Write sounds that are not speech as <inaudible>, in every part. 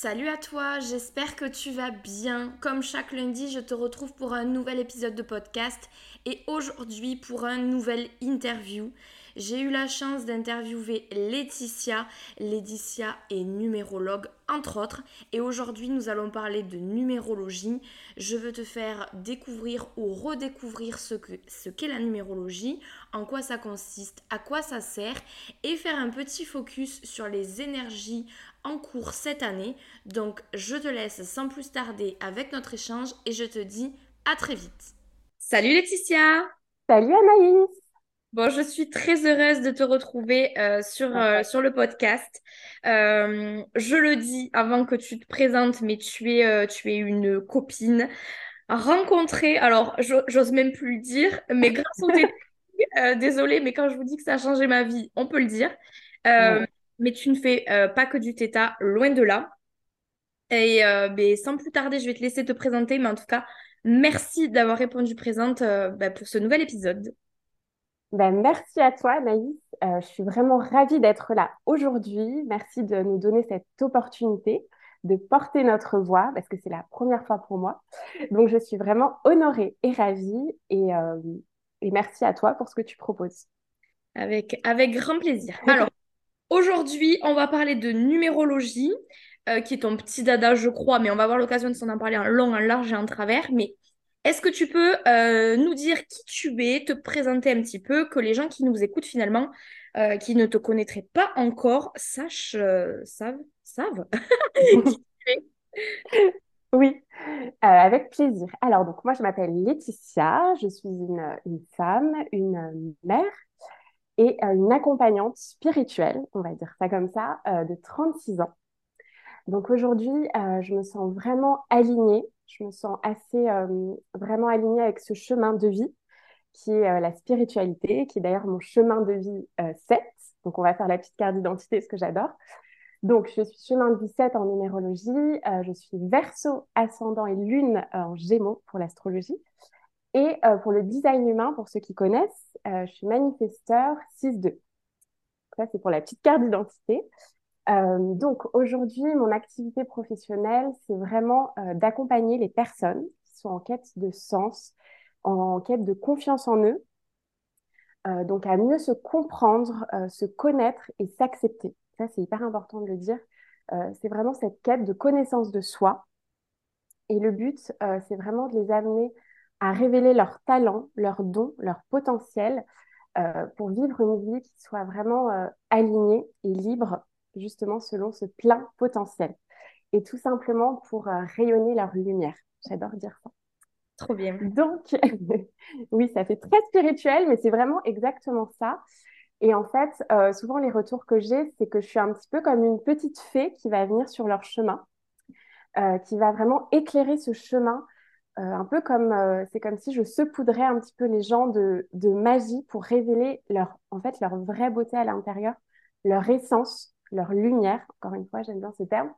Salut à toi, j'espère que tu vas bien. Comme chaque lundi, je te retrouve pour un nouvel épisode de podcast et aujourd'hui pour un nouvel interview. J'ai eu la chance d'interviewer Laetitia. Laetitia est numérologue entre autres et aujourd'hui nous allons parler de numérologie. Je veux te faire découvrir ou redécouvrir ce qu'est la numérologie, en quoi ça consiste, à quoi ça sert et faire un petit focus sur les énergies en cours cette année. Donc je te laisse sans plus tarder avec notre échange et je te dis à très vite. Salut Laetitia Salut Anaïs Bon, je suis très heureuse de te retrouver euh, sur, euh, sur le podcast. Euh, je le dis avant que tu te présentes, mais tu es, tu es une copine rencontrée. Alors, j'ose même plus le dire, mais grâce au <laughs> euh, désolée, mais quand je vous dis que ça a changé ma vie, on peut le dire mais tu ne fais euh, pas que du theta, loin de là. Et euh, ben, sans plus tarder, je vais te laisser te présenter, mais en tout cas, merci d'avoir répondu présente euh, ben, pour ce nouvel épisode. Ben, merci à toi, Naïs. je suis vraiment ravie d'être là aujourd'hui. Merci de nous donner cette opportunité de porter notre voix, parce que c'est la première fois pour moi. Donc, je suis vraiment honorée et ravie. Et, et merci à toi pour ce que tu proposes. Avec, avec grand plaisir. Alors, Aujourd'hui, on va parler de numérologie, euh, qui est ton petit dada, je crois, mais on va avoir l'occasion de s'en parler en long, en large et en travers. Mais est-ce que tu peux euh, nous dire qui tu es, te présenter un petit peu, que les gens qui nous écoutent finalement, euh, qui ne te connaîtraient pas encore, sachent, savent, savent <laughs> qui tu es? Oui, avec plaisir. Alors, donc moi, je m'appelle Laetitia, je suis une femme, une mère et euh, une accompagnante spirituelle, on va dire ça comme ça, euh, de 36 ans. Donc aujourd'hui, euh, je me sens vraiment alignée, je me sens assez vraiment alignée avec ce chemin de vie qui est la spiritualité, qui est d'ailleurs mon chemin de vie 7. Donc on va faire la petite carte d'identité, ce que j'adore. Donc, je suis chemin de vie 7 en numérologie. je suis verso, ascendant et lune en gémeaux pour l'astrologie. Et euh, pour le design humain, pour ceux qui connaissent, euh, je suis manifesteur 6-2. Ça, c'est pour la petite carte d'identité. Euh, donc aujourd'hui, mon activité professionnelle, c'est vraiment d'accompagner les personnes qui sont en quête de sens, en, quête de confiance en eux, donc à mieux se comprendre, se connaître et s'accepter. Ça, c'est hyper important de le dire. c'est vraiment cette quête de connaissance de soi. Et le but, c'est vraiment de les amener à révéler leurs talents, leurs dons, leur potentiel euh, pour vivre une vie qui soit vraiment euh, alignée et libre, justement selon ce plein potentiel. Et tout simplement pour euh, rayonner leur lumière. J'adore dire ça. Trop bien. Donc, <laughs> oui, ça fait très spirituel, mais c'est vraiment exactement ça. Et en fait, souvent les retours que j'ai, c'est que je suis un petit peu comme une petite fée qui va venir sur leur chemin, qui va vraiment éclairer ce chemin un peu comme euh, c'est comme si je saupoudrais un petit peu les gens de, magie pour révéler leur en fait leur vraie beauté à l'intérieur, leur essence, leur lumière. Encore une fois, j'aime bien ce terme.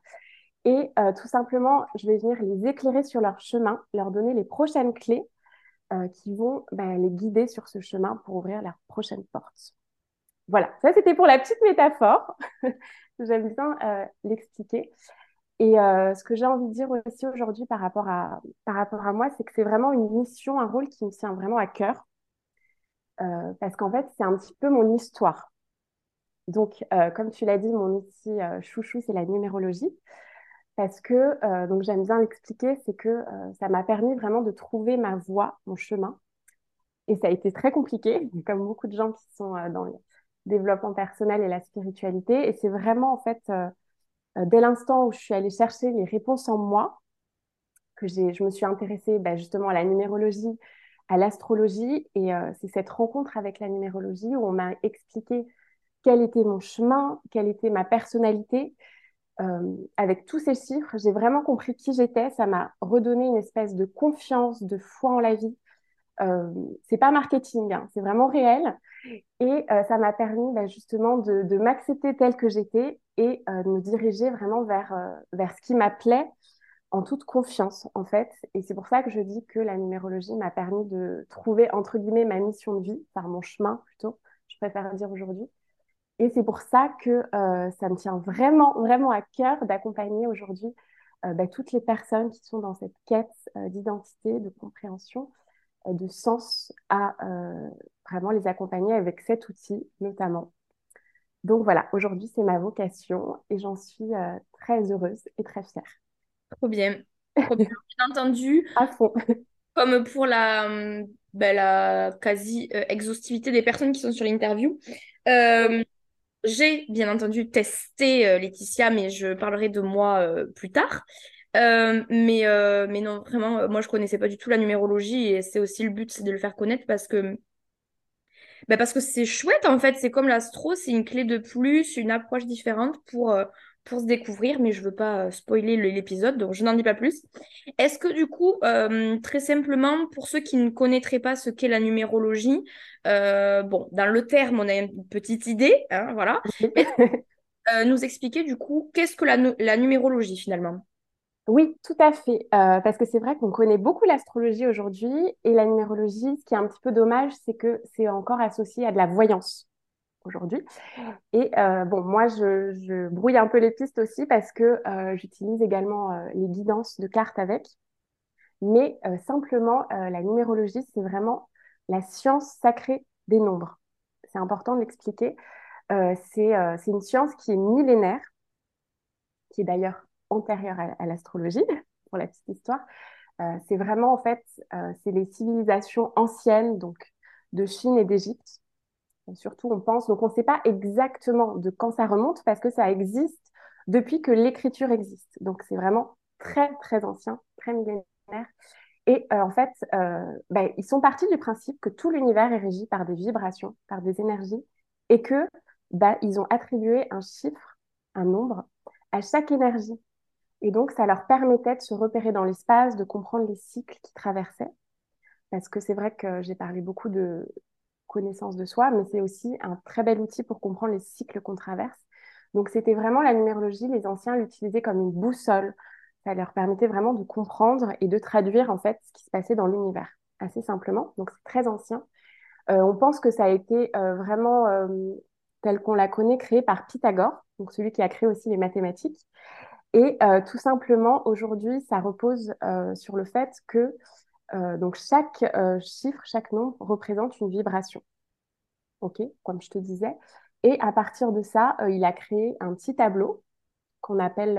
Et euh, tout simplement, je vais venir les éclairer sur leur chemin, leur donner les prochaines clés qui vont bah, les guider sur ce chemin pour ouvrir leurs prochaines portes. Voilà, ça c'était pour la petite métaphore. <laughs> J'aime bien l'expliquer. Et euh, ce que j'ai envie de dire aussi aujourd'hui par rapport à, par rapport à moi, c'est que c'est vraiment une mission, un rôle qui me tient vraiment à cœur. Euh, parce qu'en fait, c'est un petit peu mon histoire. Donc, euh, comme tu l'as dit, mon outil chouchou, c'est la numérologie. Parce que, donc j'aime bien l'expliquer, c'est que ça m'a permis vraiment de trouver ma voie, mon chemin. Et ça a été très compliqué, <laughs> comme beaucoup de gens qui sont dans le développement personnel et la spiritualité. Et c'est vraiment, en fait, dès l'instant où je suis allée chercher les réponses en moi, que je me suis intéressée bah, justement à la numérologie, à l'astrologie, et euh, c'est cette rencontre avec la numérologie où on m'a expliqué quel était mon chemin, quelle était ma personnalité. Euh, avec tous ces chiffres, j'ai vraiment compris qui j'étais. Ça m'a redonné une espèce de confiance, de foi en la vie, euh, c'est pas marketing, hein, c'est vraiment réel. Et euh, ça m'a permis bah, justement de, m'accepter telle que j'étais et de me diriger vraiment vers, vers ce qui m'appelait en toute confiance, en fait. Et c'est pour ça que je dis que la numérologie m'a permis de trouver, entre guillemets, ma mission de vie, par mon chemin plutôt, je préfère dire aujourd'hui. Et c'est pour ça que ça me tient vraiment, vraiment à cœur d'accompagner aujourd'hui euh, bah, toutes les personnes qui sont dans cette quête euh, d'identité, de compréhension, euh, de sens, à vraiment les accompagner avec cet outil notamment. Donc voilà, aujourd'hui c'est ma vocation et j'en suis très heureuse et très fière. Trop bien. Trop bien, <laughs> entendu. À fond. Comme pour la, bah, la quasi-exhaustivité des personnes qui sont sur l'interview. J'ai bien entendu testé euh, Laetitia, mais je parlerai de moi euh, plus tard. Euh, mais, mais non, vraiment, moi je connaissais pas du tout la numérologie et c'est aussi le but, c'est de le faire connaître parce que bah parce que c'est chouette en fait, c'est comme l'astro, c'est une clé de plus, une approche différente pour, pour se découvrir, mais je veux pas euh, spoiler l'épisode, donc je n'en dis pas plus. Est-ce que du coup, euh, très simplement, pour ceux qui ne connaîtraient pas ce qu'est la numérologie, euh, bon, dans le terme, on a une petite idée, hein, voilà. <laughs> nous expliquer du coup, qu'est-ce que la, la, numérologie finalement? Oui, tout à fait. parce que c'est vrai qu'on connaît beaucoup l'astrologie aujourd'hui et la numérologie, ce qui est un petit peu dommage, c'est que c'est encore associé à de la voyance aujourd'hui. Et euh, bon, moi, je, brouille un peu les pistes aussi parce que euh, j'utilise également euh, les guidances de cartes avec. Mais simplement, la numérologie, c'est vraiment la science sacrée des nombres. C'est important de l'expliquer. c'est une science qui est millénaire, qui est d'ailleurs antérieure à, l'astrologie, <laughs> pour la petite histoire. c'est vraiment, en fait, c'est les civilisations anciennes, donc de Chine et d'Égypte, surtout, on pense, donc on ne sait pas exactement de quand ça remonte parce que ça existe depuis que l'écriture existe. Donc c'est vraiment très, très ancien, très millénaire. Et euh, en fait, euh, ben, ils sont partis du principe que tout l'univers est régi par des vibrations, par des énergies, et que ben, ils ont attribué un chiffre, un nombre, à chaque énergie. Et donc, ça leur permettait de se repérer dans l'espace, de comprendre les cycles qui traversaient. Parce que c'est vrai que j'ai parlé beaucoup de, connaissance de soi, mais c'est aussi un très bel outil pour comprendre les cycles qu'on traverse. Donc c'était vraiment la numérologie, les anciens l'utilisaient comme une boussole. Ça leur permettait vraiment de comprendre et de traduire en fait ce qui se passait dans l'univers, assez simplement. Donc c'est très ancien. Euh, on pense que ça a été euh, vraiment euh, tel qu'on la connaît, créé par Pythagore, donc celui qui a créé aussi les mathématiques. Et tout simplement, aujourd'hui, ça repose sur le fait que euh, donc chaque euh, chiffre, chaque nombre représente une vibration. OK, comme je te disais. Et à partir de ça, euh, il a créé un petit tableau qu'on appelle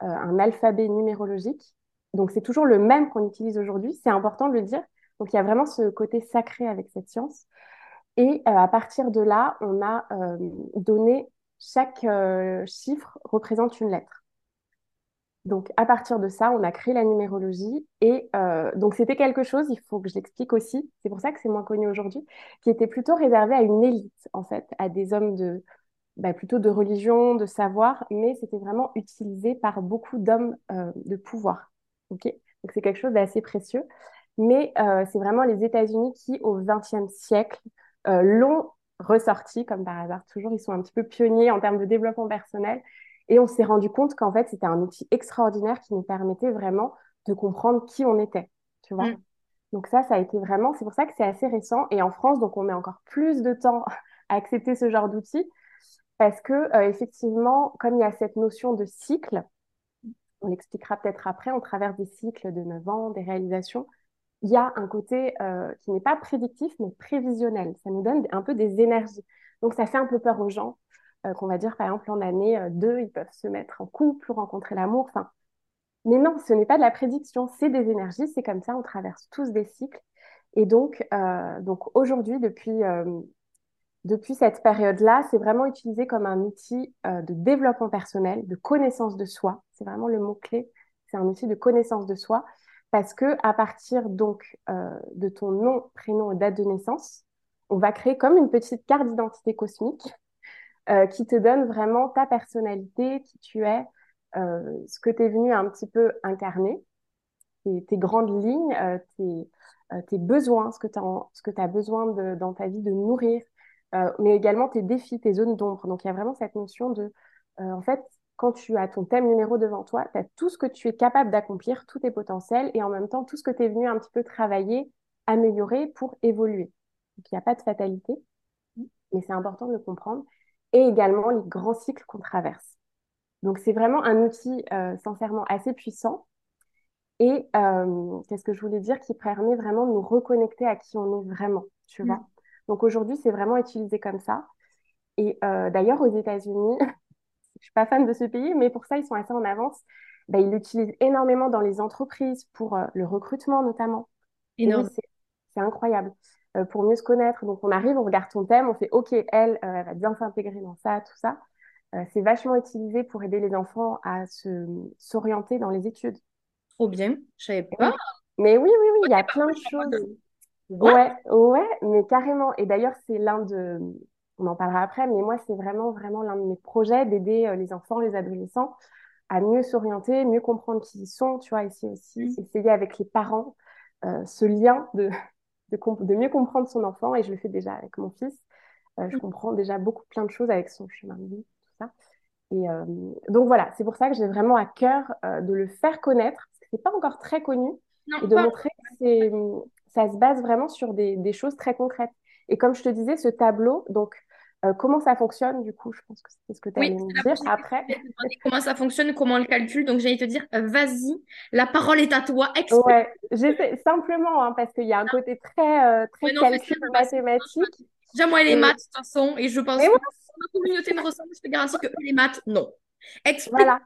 un alphabet numérologique. Donc c'est toujours le même qu'on utilise aujourd'hui, c'est important de le dire. Donc il y a vraiment ce côté sacré avec cette science. Et à partir de là, on a donné chaque chiffre représente une lettre. Donc, à partir de ça, on a créé la numérologie. Et euh, donc, c'était quelque chose, il faut que je l'explique aussi, c'est pour ça que c'est moins connu aujourd'hui, qui était plutôt réservé à une élite, en fait, à des hommes de, bah, plutôt de religion, de savoir, mais c'était vraiment utilisé par beaucoup d'hommes euh, de pouvoir. ok? Donc, c'est quelque chose d'assez précieux. Mais euh, c'est vraiment les États-Unis qui, au XXe siècle, l'ont ressorti, comme par hasard, toujours, ils sont un petit peu pionniers en termes de développement personnel et on s'est rendu compte qu'en fait, c'était un outil extraordinaire qui nous permettait vraiment de comprendre qui on était, tu vois. Mm. Donc ça, ça a été vraiment, c'est pour ça que c'est assez récent. Et en France, donc on met encore plus de temps <laughs> à accepter ce genre d'outil parce que euh, effectivement, comme il y a cette notion de cycle, on l'expliquera peut-être après, on traverse des cycles de 9 ans, des réalisations, il y a un côté euh, qui n'est pas prédictif, mais prévisionnel. Ça nous donne un peu des énergies. Donc ça fait un peu peur aux gens euh, qu'on va dire par exemple en année 2, euh, ils peuvent se mettre en couple, rencontrer l'amour. Enfin, mais non, ce n'est pas de la prédiction, c'est des énergies, c'est comme ça, on traverse tous des cycles. Et donc, euh, donc aujourd'hui, depuis, depuis cette période-là, c'est vraiment utilisé comme un outil de développement personnel, de connaissance de soi. C'est vraiment le mot-clé. C'est un outil de connaissance de soi parce que à partir donc de ton nom, prénom et date de naissance, on va créer comme une petite carte d'identité cosmique euh, qui te donne vraiment ta personnalité, qui tu es, euh, ce que tu es venu un petit peu incarner, tes, tes grandes lignes, euh, tes, tes besoins, ce que tu as besoin de, dans ta vie de nourrir, mais également tes défis, tes zones d'ombre. Donc il y a vraiment cette notion de, en fait, quand tu as ton thème numéro devant toi, tu as tout ce que tu es capable d'accomplir, tous tes potentiels, et en même temps tout ce que tu es venu un petit peu travailler, améliorer pour évoluer. Donc il n'y a pas de fatalité, mais c'est important de le comprendre. Et également les grands cycles qu'on traverse. Donc c'est vraiment un outil euh, sincèrement assez puissant. Et euh, qu'est-ce que je voulais dire qui permet vraiment de nous reconnecter à qui on est vraiment, tu vois? Mm. Donc aujourd'hui, c'est vraiment utilisé comme ça. Et euh, d'ailleurs, aux États-Unis, <laughs> je suis pas fan de ce pays, mais pour ça, ils sont assez en avance. Bah, ils l'utilisent énormément dans les entreprises pour le recrutement notamment. c'est incroyable. Euh, pour mieux se connaître. Donc, on arrive, on regarde ton thème, on fait OK, elle, euh, elle va bien s'intégrer dans ça, tout ça. c'est vachement utilisé pour aider les enfants à se s'orienter dans les études. Trop bien, je savais pas. Mais oui, oui, oui, il y a plein de choses. Ouais, ouais, mais carrément. Et d'ailleurs, c'est l'un de, on en parlera après, mais moi, c'est vraiment, vraiment l'un de mes projets d'aider euh, les enfants, les adolescents à mieux s'orienter, mieux comprendre qui ils sont, tu vois, ici aussi, essayer avec les parents euh, ce lien de, de, mieux comprendre son enfant, et je le fais déjà avec mon fils. Euh, je comprends déjà beaucoup plein de choses avec son chemin de vie, tout ça. Et donc voilà, c'est pour ça que j'ai vraiment à cœur de le faire connaître, parce que c'est pas encore très connu, et de montrer que ça se base vraiment sur des, des choses très concrètes. Et comme je te disais, ce tableau, donc euh, comment ça fonctionne, du coup, je pense que c'est ce que tu as oui, me dire après. Comment ça fonctionne, comment on le calcule. Donc, j'allais te dire, euh, vas-y, la parole est à toi. Explique. Ouais, j'essaie simplement, hein, parce qu'il y a un côté très, euh, très calcul mathématique. Déjà, moi, les maths, de toute façon, et je pense que ma communauté me ressemble, je te garantis que les maths, non. Explique. Voilà.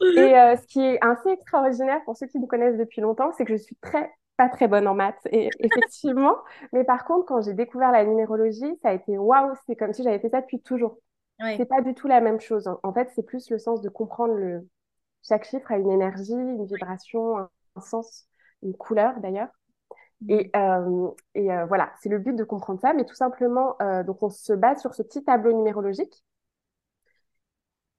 Et ce qui est assez extraordinaire pour ceux qui me connaissent depuis longtemps, c'est que je suis très pas très bonne en maths, et, <laughs> effectivement. Mais par contre, quand j'ai découvert la numérologie, ça a été waouh, c'est comme si j'avais fait ça depuis toujours. C'est pas du tout la même chose. En fait, c'est plus le sens de comprendre le. Chaque chiffre a une énergie, une vibration, un, sens, une couleur d'ailleurs. Mmh. Et, euh, et euh, voilà, c'est le but de comprendre ça, mais tout simplement, euh, donc on se base sur ce petit tableau numérologique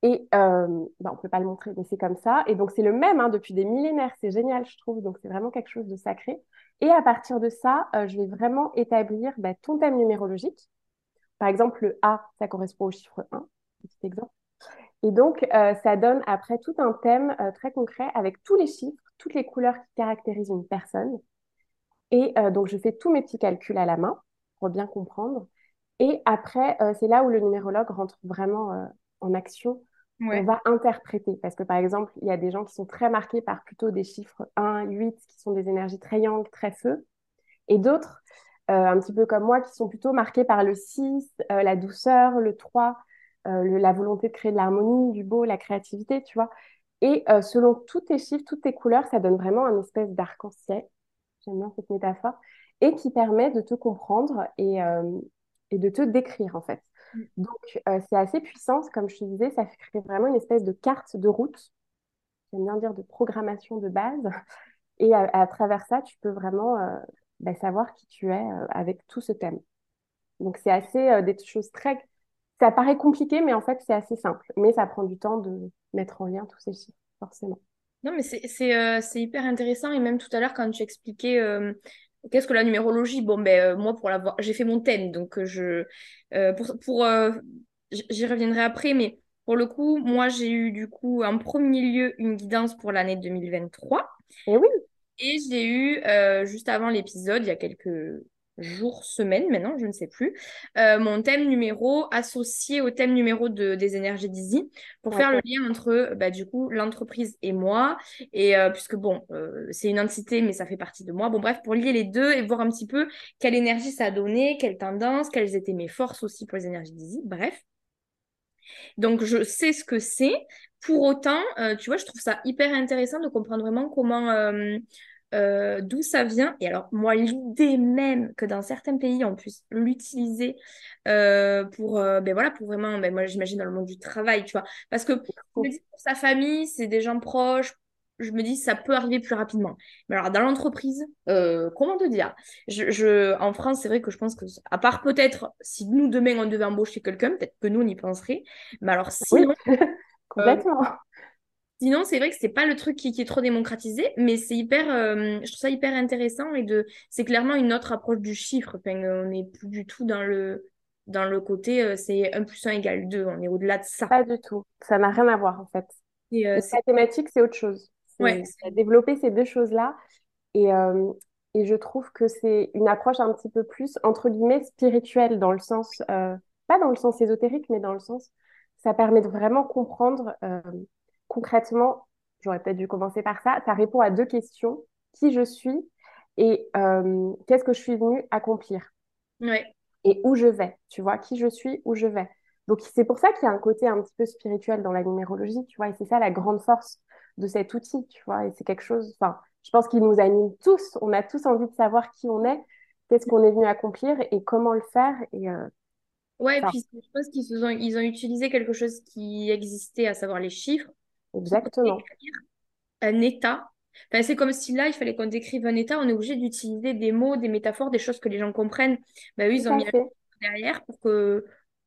et euh, bah, on ne peut pas le montrer, mais c'est comme ça. Et donc, c'est le même hein, depuis des millénaires. C'est génial, je trouve. Donc, c'est vraiment quelque chose de sacré. Et à partir de ça, euh, je vais vraiment établir bah, ton thème numérologique. Par exemple, le A, ça correspond au chiffre 1. Petit exemple. Et donc, euh, ça donne après tout un thème très concret avec tous les chiffres, toutes les couleurs qui caractérisent une personne. Et donc, je fais tous mes petits calculs à la main pour bien comprendre. Et après, c'est là où le numérologue rentre vraiment en action on va interpréter. Parce que par exemple, il y a des gens qui sont très marqués par plutôt des chiffres 1, 8, qui sont des énergies très yang, très feu. Et d'autres, euh, un petit peu comme moi, qui sont plutôt marqués par le 6, euh, la douceur, le 3, euh, la volonté de créer de l'harmonie, du beau, la créativité, tu vois. Et selon tous tes chiffres, toutes tes couleurs, ça donne vraiment un espèce d'arc-en-ciel. J'aime bien cette métaphore. Et qui permet de te comprendre et, et de te décrire, en fait. Donc, euh, c'est assez puissant. Comme je te disais, ça crée vraiment une espèce de carte de route. J'aime bien dire de programmation de base. <laughs> Et à, travers ça, tu peux vraiment euh, bah, savoir qui tu es euh, avec tout ce thème. Donc, c'est assez des choses très. Ça paraît compliqué, mais en fait, c'est assez simple. Mais ça prend du temps de mettre en lien tous ces chiffres, forcément. Non, mais c'est hyper intéressant. Et même tout à l'heure, quand tu expliquais Qu'est-ce que la numérologie? Bon, ben, euh, moi, pour l'avoir, j'ai fait mon thème, donc euh, je. Euh, pour, pour j'y reviendrai après, mais pour le coup, moi, j'ai eu du coup en premier lieu une guidance pour l'année 2023. Et oui. Et j'ai eu, juste avant l'épisode, il y a quelques jour, semaine maintenant, je ne sais plus, euh, mon thème numéro associé au thème numéro de, des énergies d'Easy pour faire le lien entre bah, du coup l'entreprise et moi. Et euh, puisque bon, euh, c'est une entité, mais ça fait partie de moi. Bon, bref, pour lier les deux et voir un petit peu quelle énergie ça a donné, quelle tendance, quelles étaient mes forces aussi pour les énergies d'Easy. Bref. Donc, je sais ce que c'est. Pour autant, tu vois, je trouve ça hyper intéressant de comprendre vraiment comment euh, d'où ça vient. Et alors, moi, l'idée même que dans certains pays, on puisse l'utiliser euh, pour, euh, ben voilà, pour vraiment, ben moi, j'imagine dans le monde du travail, tu vois. Parce que pour sa famille, c'est des gens proches. Je me dis, ça peut arriver plus rapidement. Mais alors, dans l'entreprise, comment te dire? Je, je, En France, c'est vrai que je pense que, à part peut-être, si nous, demain, on devait embaucher quelqu'un, peut-être que nous, on y penserait. Mais alors, sinon... <laughs> Complètement Sinon, c'est vrai que c'est pas le truc qui, qui est trop démocratisé, mais c'est hyper, euh, je trouve ça hyper intéressant et de, c'est clairement une autre approche du chiffre. Enfin, on n'est plus du tout dans le, dans le côté, euh, c'est un plus un égale 2. on est au-delà de ça. Pas du tout. Ça n'a rien à voir en fait. Et, euh, Les c'est, autre chose. ouais, développer ces deux choses-là. Et, euh, et je trouve que c'est une approche un petit peu plus, entre guillemets, spirituelle, dans le sens, pas dans le sens ésotérique, mais dans le sens, ça permet de vraiment comprendre concrètement, j'aurais peut-être dû commencer par ça, ça répond à deux questions, qui je suis et euh, qu'est-ce que je suis venue accomplir? Et où je vais, tu vois, qui je suis, où je vais? Donc c'est pour ça qu'il y a un côté un petit peu spirituel dans la numérologie, tu vois, et c'est ça la grande force de cet outil, tu vois, et c'est quelque chose, enfin, je pense qu'il nous anime tous, on a tous envie de savoir qui on est, qu'est-ce qu'on est venu accomplir et comment le faire, et euh, ouais. Et puis je pense qu'ils ils ont utilisé quelque chose qui existait, à savoir les chiffres, exactement, un état. Enfin, c'est comme si là, il fallait qu'on décrive un état, on est obligé d'utiliser des mots, des métaphores, des choses que les gens comprennent. Bah oui, tout ils ont mis derrière pour que,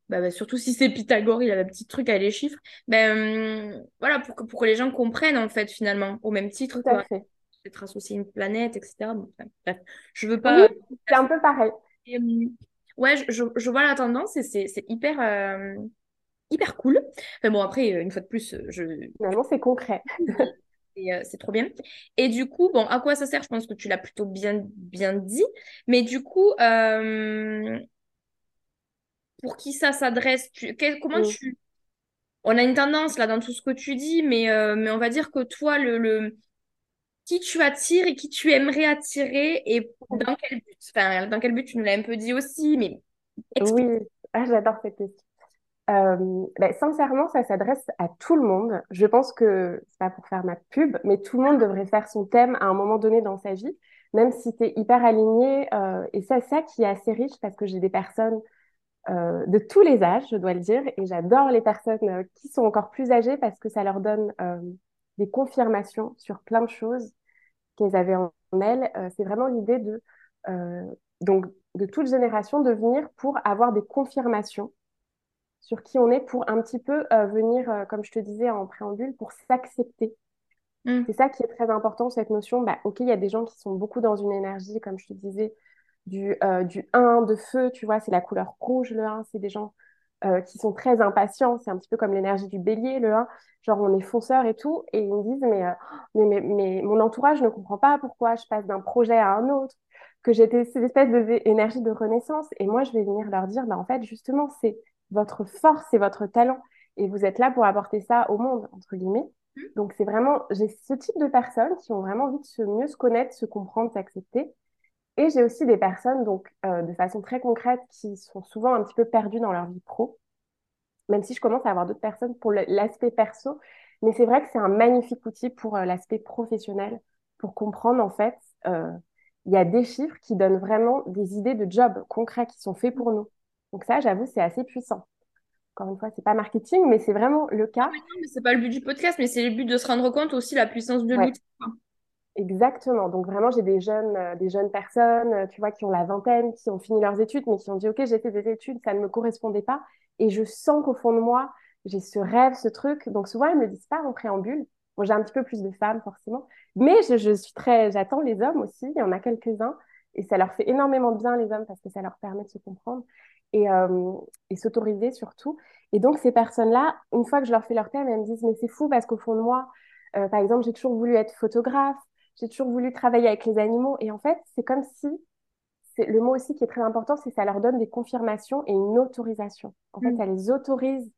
bah, bah, surtout si c'est Pythagore, il a un petit truc avec les chiffres, ben voilà, pour que, pour que les gens comprennent en fait finalement, au même titre tout à que fait. être associé à une planète, etc. Bon, enfin, bref, je veux Oui, pas. c'est un peu pareil, Hum, Ouais, je, je, je vois la tendance et c'est c'est hyper, euh, hyper cool. Enfin bon, après, euh, une fois de plus, euh, je, finalement c'est concret. <laughs> Et, euh, c'est trop bien. Et du coup, bon, à quoi ça sert? Je pense que tu l'as plutôt bien, bien dit. Mais du coup, euh, pour qui ça s'adresse? Tu, quel- comment Mm. tu... On a une tendance là dans tout ce que tu dis, mais, euh, mais on va dire que toi, le, le... qui tu attires et qui tu aimerais attirer et dans quel but? Enfin, dans quel but, tu nous l'as un peu dit aussi, mais Oui, ah, j'adore cette question. Euh, ben, sincèrement, ça s'adresse à tout le monde. Je pense que, c'est pas pour faire ma pub, mais tout le monde devrait faire son thème à un moment donné dans sa vie, même si tu es hyper aligné. euh, et c'est ça qui est assez riche parce que j'ai des personnes euh, de tous les âges, je dois le dire, et j'adore les personnes euh, qui sont encore plus âgées parce que ça leur donne des confirmations sur plein de choses qu'elles avaient en elles. C'est vraiment l'idée de, donc, de toute génération de venir pour avoir des confirmations sur qui on est pour un petit peu euh, venir, euh, comme je te disais en préambule, pour s'accepter. Hmm. C'est ça qui est très important, cette notion. Bah, ok, il y a des gens qui sont beaucoup dans une énergie, comme je te disais, du, euh, du 1 de feu, tu vois, c'est la couleur rouge, le 1. C'est des gens qui sont très impatients. C'est un petit peu comme l'énergie du bélier, le 1. Genre, on est fonceur et tout. Et ils me disent, mais, mais, mais, mais mon entourage ne comprend pas pourquoi je passe d'un projet à un autre, que j'ai cette espèce d'énergie de renaissance. Et moi, je vais venir leur dire, bah, en fait, justement, c'est votre force, c'est votre talent. Et vous êtes là pour apporter ça au monde, entre guillemets. Donc, c'est vraiment, j'ai ce type de personnes qui ont vraiment envie de se mieux se connaître, se comprendre, s'accepter. Et j'ai aussi des personnes, donc, euh, de façon très concrète, qui sont souvent un petit peu perdues dans leur vie pro, même si je commence à avoir d'autres personnes pour l'aspect perso. Mais c'est vrai que c'est un magnifique outil pour euh, l'aspect professionnel, pour comprendre, en fait, euh, il y a des chiffres qui donnent vraiment des idées de job concrets qui sont faits pour nous. Donc ça, j'avoue, c'est assez puissant. Encore une fois, c'est pas marketing, mais c'est vraiment le cas. Non, mais c'est pas le but du podcast, mais c'est le but de se rendre compte aussi la puissance de Ouais. l'outil. Exactement. Donc vraiment, j'ai des jeunes, euh, des jeunes personnes, euh, tu vois, qui ont la vingtaine, qui ont fini leurs études, mais qui ont dit, OK, j'ai fait des études, ça ne me correspondait pas. Et je sens qu'au fond de moi, j'ai ce rêve, ce truc. Donc souvent, elles me le disent pas en préambule. Bon, j'ai un petit peu plus de femmes, forcément. Mais je, je suis très, j'attends les hommes aussi. Il y en a quelques-uns. Et ça leur fait énormément de bien, les hommes, parce que ça leur permet de se comprendre et, euh, et s'autoriser surtout. Et donc, ces personnes-là, une fois que je leur fais leur thème, elles me disent, mais c'est fou parce qu'au fond de moi, euh, par exemple, j'ai toujours voulu être photographe. J'ai toujours voulu travailler avec les animaux. Et en fait, c'est comme si, c'est le mot aussi qui est très important, c'est que ça leur donne des confirmations et une autorisation. En fait, Mm. ça les autorise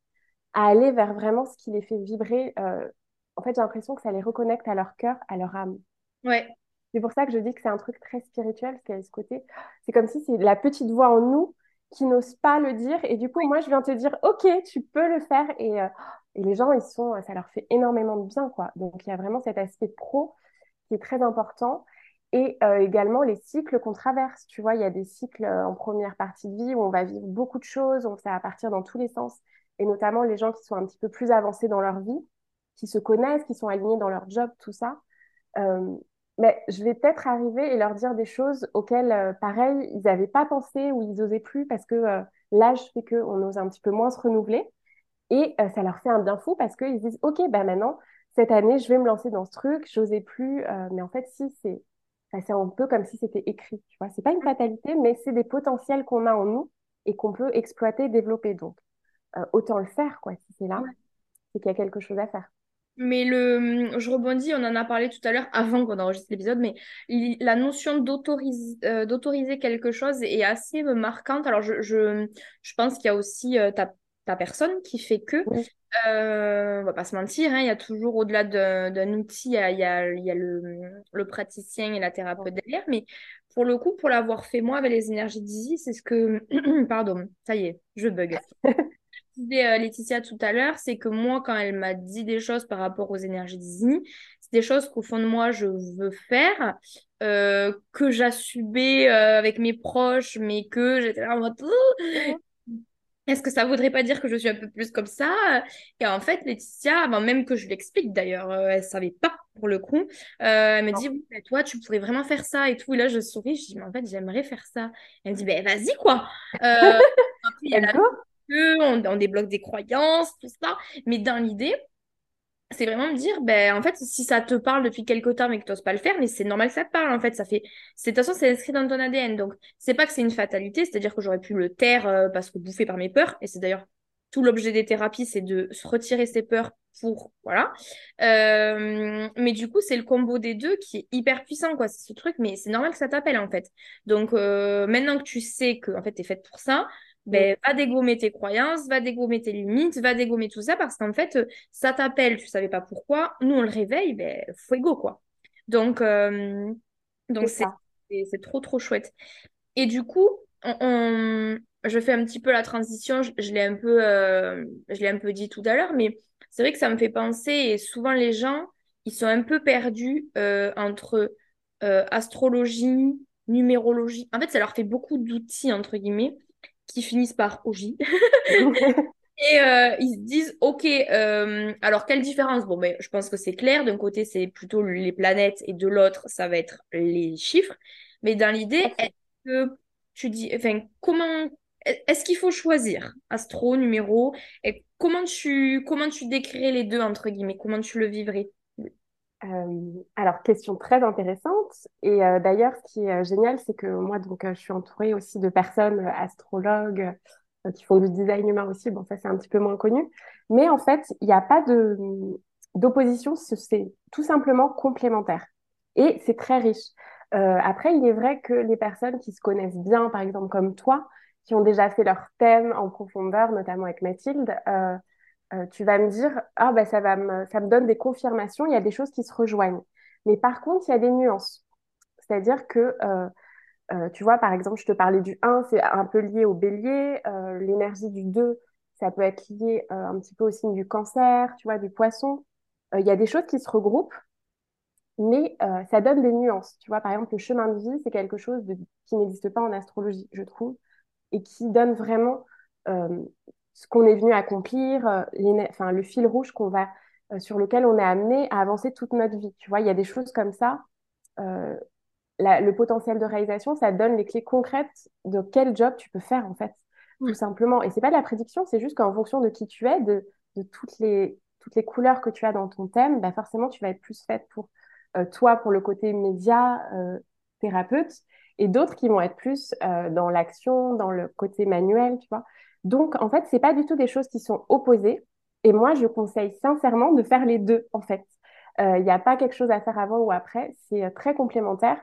à aller vers vraiment ce qui les fait vibrer. Euh, en fait, j'ai l'impression que ça les reconnecte à leur cœur, à leur âme. Ouais. C'est pour ça que je dis que c'est un truc très spirituel, parce qu'il y a ce côté, c'est comme si c'est la petite voix en nous qui n'ose pas le dire. Et du coup, moi, je viens te dire, OK, tu peux le faire. Et, euh, et les gens, ils sont, ça leur fait énormément de bien, quoi. Donc, il y a vraiment cet aspect pro qui est très important. Et euh, également les cycles qu'on traverse. Tu vois, il y a des cycles euh, en première partie de vie où on va vivre beaucoup de choses, on, ça va partir dans tous les sens. Et notamment les gens qui sont un petit peu plus avancés dans leur vie, qui se connaissent, qui sont alignés dans leur job, tout ça. Euh, mais je vais peut-être arriver et leur dire des choses auxquelles, euh, pareil, ils n'avaient pas pensé ou ils n'osaient plus parce que euh, l'âge fait qu'on ose un petit peu moins se renouveler. Et euh, ça leur fait un bien fou parce qu'ils se disent, OK, ben maintenant, cette année, je vais me lancer dans ce truc, j'osais plus. Mais en fait, si, c'est c'est un peu comme si c'était écrit. Tu vois, c'est pas une fatalité, mais c'est des potentiels qu'on a en nous et qu'on peut exploiter, développer. Donc, autant le faire, quoi, si c'est là, c'est qu'il y a quelque chose à faire. Mais le, je rebondis, on en a parlé tout à l'heure avant qu'on enregistre l'épisode, mais la notion d'autoriser, euh, d'autoriser quelque chose est assez marquante. Alors, je, je, je pense qu'il y a aussi ta, ta, personne qui fait que, euh, on va pas se mentir, hein, il y a toujours au-delà d'un outil, il y a, il y a, il y a le, le, praticien et la thérapeute derrière. Mais pour le coup, pour l'avoir fait moi avec les énergies d'Izzy, c'est ce que. <clears throat> Pardon, ça y est, je bug. <laughs> disais euh, Laetitia tout à l'heure, c'est que moi, quand elle m'a dit des choses par rapport aux énergies d'Izzy, c'est des choses qu'au fond de moi, je veux faire, euh, que j'assumais euh, avec mes proches, mais que j'étais là en mode est-ce que ça voudrait pas dire que je suis un peu plus comme ça? Et en fait, Laetitia, avant même que je l'explique d'ailleurs, elle savait pas pour le coup. Euh, elle me dit, oui, toi, tu pourrais vraiment faire ça et tout. Et là, je souris, je dis, mais en fait, j'aimerais faire ça. Elle me dit, ben vas-y, quoi. Euh, <laughs> après, y a on, débloque des croyances, tout ça. Mais dans l'idée, c'est vraiment me dire, ben, en fait, si ça te parle depuis quelque temps mais que tu n'oses pas le faire, mais c'est normal que ça te parle, en fait. Ça fait... De toute façon, c'est inscrit dans ton ADN. Donc, c'est pas que c'est une fatalité, c'est-à-dire que j'aurais pu le taire euh, parce que bouffé par mes peurs. Et c'est d'ailleurs tout l'objet des thérapies, c'est de se retirer ses peurs pour. Voilà. Euh, mais du coup, c'est le combo des deux qui est hyper puissant, quoi. C'est ce truc, mais c'est normal que ça t'appelle, en fait. Donc, euh, maintenant que tu sais que, en fait, tu es faite pour ça, ben, va dégommer tes croyances, va dégommer tes limites, va dégommer tout ça parce qu'en fait, ça t'appelle, tu savais pas pourquoi. Nous, on le réveille, ben, fuego, quoi. Donc, euh, donc c'est, c'est trop, trop chouette. Et du coup, on, je fais un petit peu la transition, je, l'ai un peu, euh, je l'ai un peu dit tout à l'heure, mais c'est vrai que ça me fait penser, et souvent les gens, ils sont un peu perdus euh, entre astrologie, numérologie. En fait, ça leur fait beaucoup d'outils, entre guillemets qui finissent par OJ. <laughs> Et euh, ils se disent, OK, euh, alors quelle différence? Bon, mais ben, je pense que c'est clair. D'un côté, c'est plutôt les planètes et de l'autre, ça va être les chiffres. Mais dans l'idée, est-ce que tu dis, enfin, comment, est-ce qu'il faut choisir astro, numéro? Et comment tu, comment tu décrirais les deux, entre guillemets? Comment tu le vivrais? Euh, alors, question très intéressante. Et euh, d'ailleurs, ce qui est euh, génial, c'est que moi, donc, je suis entourée aussi de personnes astrologues qui font du design humain aussi. Bon, ça, c'est un petit peu moins connu. Mais en fait, il n'y a pas de d'opposition. C'est tout simplement complémentaire. Et c'est très riche. après, il est vrai que les personnes qui se connaissent bien, par exemple comme toi, qui ont déjà fait leur thème en profondeur, notamment avec Mathilde, euh, tu vas me dire, ah bah ça va me, ça me donne des confirmations, il y a des choses qui se rejoignent. Mais par contre, il y a des nuances. C'est-à-dire que, euh, euh, tu vois, par exemple, je te parlais du 1, c'est un peu lié au bélier. L'énergie du 2, ça peut être lié un petit peu au signe du cancer, tu vois, du poisson. Il y a des choses qui se regroupent, mais ça donne des nuances. Tu vois, par exemple, le chemin de vie, c'est quelque chose qui n'existe pas en astrologie, je trouve, et qui donne vraiment ce qu'on est venu accomplir, euh, enfin, le fil rouge qu'on va, euh, sur lequel on est amené à avancer toute notre vie. Tu vois, il y a des choses comme ça. Euh, le potentiel de réalisation, ça donne les clés concrètes de quel job tu peux faire, en fait, tout simplement. Et c'est pas de la prédiction, c'est juste qu'en fonction de qui tu es, de, toutes, les, toutes les couleurs que tu as dans ton thème, bah forcément, tu vas être plus faite pour toi, pour le côté média, thérapeute, et d'autres qui vont être plus dans l'action, dans le côté manuel, tu vois. Donc, en fait, c'est pas du tout des choses qui sont opposées. Et moi, je conseille sincèrement de faire les deux, en fait. Il euh, n'y a pas quelque chose à faire avant ou après. C'est euh, très complémentaire.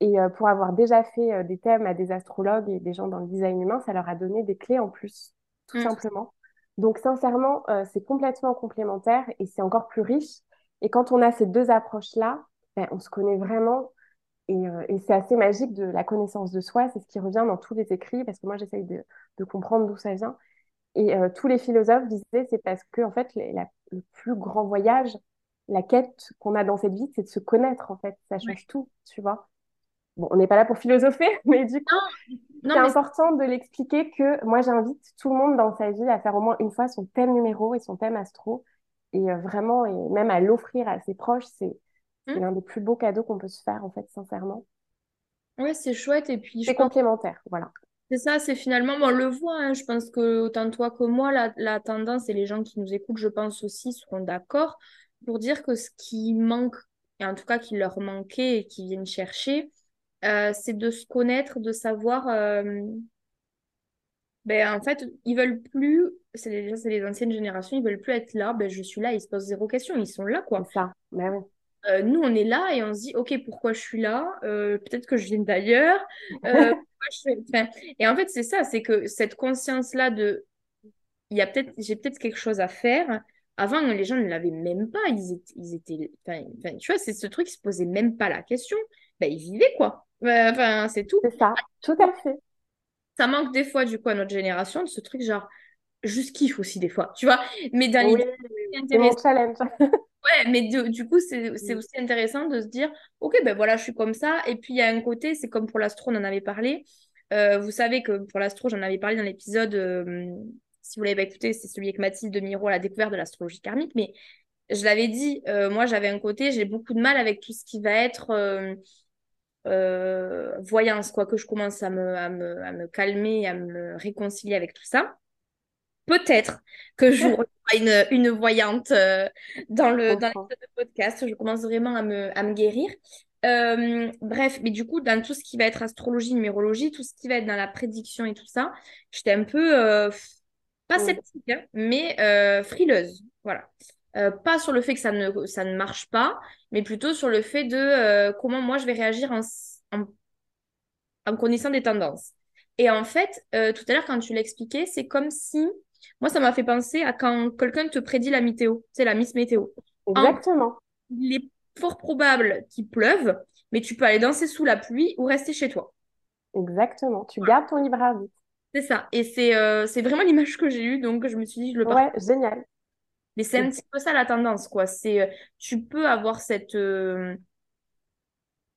Et euh, pour avoir déjà fait des thèmes à des astrologues et des gens dans le design humain, ça leur a donné des clés en plus, tout mm. simplement. Donc, sincèrement, c'est complètement complémentaire et c'est encore plus riche. Et quand on a ces deux approches-là, ben, on se connaît vraiment euh, et, c'est assez magique de la connaissance de soi, c'est ce qui revient dans tous les écrits, parce que moi j'essaye de, comprendre d'où ça vient. Et euh, tous les philosophes disaient, c'est parce que en fait, le plus grand voyage, la quête qu'on a dans cette vie, c'est de se connaître, en fait. Ça change tout, tu vois. Bon, on n'est pas là pour philosopher, <laughs> mais du coup, c'est important de l'expliquer que moi, j'invite tout le monde dans sa vie à faire au moins une fois son thème numéro et son thème astro. Et euh, vraiment, et même à l'offrir à ses proches, c'est c'est mmh. l'un des plus beaux cadeaux qu'on peut se faire, en fait, sincèrement. Ouais, c'est chouette. Et puis, c'est complémentaire, voilà. C'est ça, c'est finalement, on le voit, hein, je pense que autant toi que moi, la, la, tendance et les gens qui nous écoutent, je pense aussi, seront d'accord. pour dire que ce qui manque, et en tout cas qui leur manquait et qui viennent chercher, euh, c'est de se connaître, de savoir. euh, ben, en fait, ils veulent plus. C'est les, c'est les anciennes générations, ils veulent plus être là. Ben, je suis là, ils se posent zéro question, ils sont là, quoi. C'est ça. Ben oui. Euh, nous, on est là et on se dit, OK, pourquoi je suis là? Euh, peut-être que je viens d'ailleurs. Euh, <laughs> enfin, et en fait, c'est ça, c'est que cette conscience-là de, il y a peut-être, j'ai peut-être quelque chose à faire. Avant, les gens ne l'avaient même pas. Ils étaient, ils étaient, enfin, tu vois, c'est ce truc, ils se posaient même pas la question. Ben, ils vivaient, quoi. Enfin, c'est tout. C'est ça. Tout à fait. Ça manque des fois, du coup, à notre génération, de ce truc, genre, juste kiffe aussi, des fois, tu vois. Mais dans Oui, l'idée, challenge. <laughs> Ouais, mais du, du coup, c'est c'est Mm. aussi intéressant de se dire, OK, ben voilà, je suis comme ça. Et puis, il y a un côté, c'est comme pour l'astro, on en avait parlé. Euh, vous savez que pour l'astro, j'en avais parlé dans l'épisode, euh, si vous l'avez pas écouté, c'est celui avec Mathilde Miro, la découverte de l'astrologie karmique. Mais je l'avais dit, euh, moi, j'avais un côté, j'ai beaucoup de mal avec tout ce qui va être voyance, quoi, que je commence à me, à me, à me calmer, à me réconcilier avec tout ça. Peut-être que je <laughs> une, une voyante euh, dans le, dans de podcast. Je commence vraiment à me, à me guérir. Euh, bref, mais du coup, dans tout ce qui va être astrologie, numérologie, tout ce qui va être dans la prédiction et tout ça, j'étais un peu, euh, pas sceptique, hein, mais frileuse. Voilà. Pas sur le fait que ça ne, ça ne marche pas, mais plutôt sur le fait de comment moi je vais réagir en, en en connaissant des tendances. Et en fait, tout à l'heure, quand tu l'expliquais, c'est comme si, moi, ça m'a fait penser à quand quelqu'un te prédit la météo, c'est la Miss Météo. En, Exactement. il est fort probable qu'il pleuve, mais tu peux aller danser sous la pluie ou rester chez toi. Exactement. Tu gardes ton libre arbitre. C'est ça. Et c'est euh, vraiment l'image que j'ai eue, donc je me suis dit, je le partage. Ouais, génial. Mais c'est un petit peu ça la tendance, quoi. C'est, euh, tu peux avoir cette euh,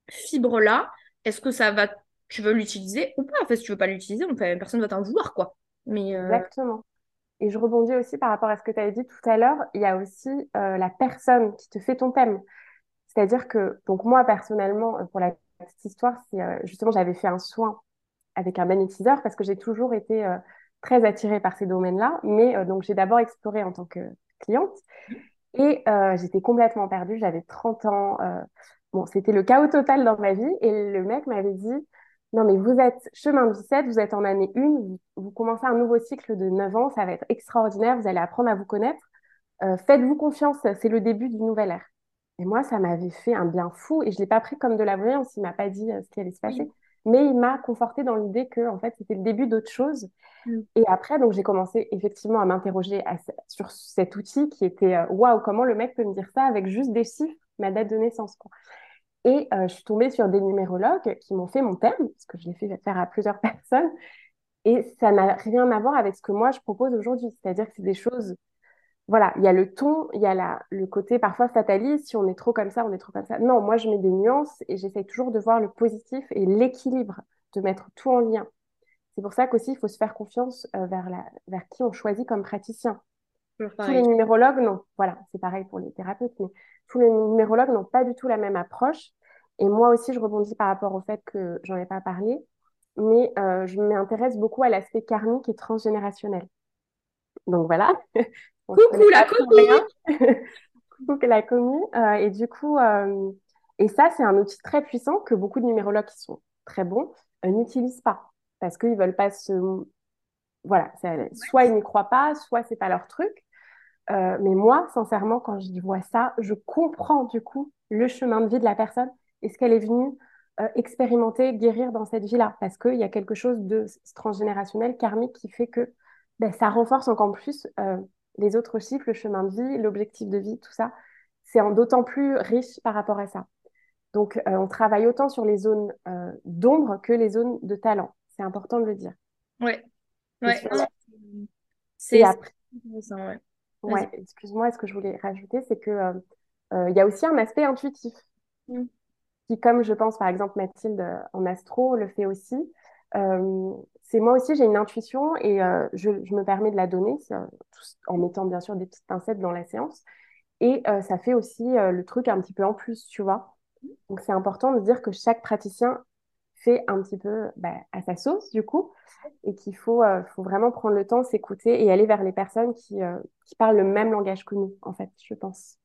fibre-là. Est-ce que ça va, tu veux l'utiliser ou pas? En fait, si tu veux pas l'utiliser, personne ne va t'en vouloir, quoi. Mais euh, Exactement. Et je rebondis aussi par rapport à ce que tu avais dit tout à l'heure. Il y a aussi euh, la personne qui te fait ton thème. C'est-à-dire que, donc moi personnellement, euh, pour la petite histoire, euh, justement j'avais fait un soin avec un magnétiseur parce que j'ai toujours été très attirée par ces domaines-là. Mais donc j'ai d'abord exploré en tant que cliente et j'étais complètement perdue. J'avais 30 ans. bon, c'était le chaos total dans ma vie. Et le mec m'avait dit, non mais vous êtes chemin de 17, vous êtes en année 1, vous, vous commencez un nouveau cycle de 9 ans, ça va être extraordinaire, vous allez apprendre à vous connaître. Euh, faites-vous confiance, c'est le début d'une nouvelle ère. Et moi, ça m'avait fait un bien fou et je l'ai pas pris comme de la voyance. Il m'a pas dit euh, ce qui allait se passer, oui. mais il m'a conforté dans l'idée que en fait c'était le début d'autre chose. Mm. Et après, donc j'ai commencé effectivement à m'interroger sur cet outil qui était euh, waouh, comment le mec peut me dire ça avec juste des chiffres, ma date de naissance, quoi. Et euh, je suis tombée sur des numérologues qui m'ont fait mon thème, parce que je l'ai fait faire à plusieurs <laughs> personnes, et ça n'a rien à voir avec ce que moi je propose aujourd'hui. C'est-à-dire que c'est des choses voilà, il y a le ton, il y a la, le côté parfois fataliste, si on est trop comme ça, on est trop comme ça. Non, moi je mets des nuances et j'essaie toujours de voir le positif et l'équilibre, de mettre tout en lien. C'est pour ça qu'aussi il faut se faire confiance euh, vers la, vers qui on choisit comme praticien. Tous les numérologues, non. Voilà, c'est pareil pour les thérapeutes, mais tous les numérologues n'ont pas du tout la même approche. Et moi aussi, je rebondis par rapport au fait que j'en ai pas parlé, mais euh, je m'intéresse beaucoup à l'aspect karmique et transgénérationnel. Donc voilà, <laughs> Coucou la commu! <laughs> Coucou la commu. Euh, et du coup, euh, et ça, c'est un outil très puissant que beaucoup de numérologues qui sont très bons euh, n'utilisent pas parce qu'ils veulent pas se. Voilà, soit ils n'y croient pas, soit c'est pas leur truc. Mais moi, sincèrement, quand j'y vois ça, je comprends du coup le chemin de vie de la personne et ce qu'elle est venue euh, expérimenter, guérir dans cette vie-là? Parce qu'il y a quelque chose de transgénérationnel, karmique, qui fait que ben, ça renforce encore plus euh, les autres chiffres, le chemin de vie, l'objectif de vie, tout ça. C'est d'autant plus riche par rapport à ça. Donc, euh, on travaille autant sur les zones d'ombre que les zones de talent. C'est important de le dire. Ouais, Et ouais, c'est après, intéressant, ouais. ouais, Vas-y. excuse-moi, ce que je voulais rajouter, c'est que il y a aussi un aspect intuitif. Mm. Qui, comme je pense par exemple Mathilde euh, en astro le fait aussi, euh, c'est moi aussi j'ai une intuition et euh, je, je me permets de la donner euh, en mettant bien sûr des petites pincettes dans la séance et euh, ça fait aussi euh, le truc un petit peu en plus, tu vois. Donc c'est important de dire que chaque praticien fait un petit peu bah, à sa sauce du coup et qu'il faut, euh, faut vraiment prendre le temps, s'écouter et aller vers les personnes qui, euh, qui parlent le même langage que nous en fait, je pense.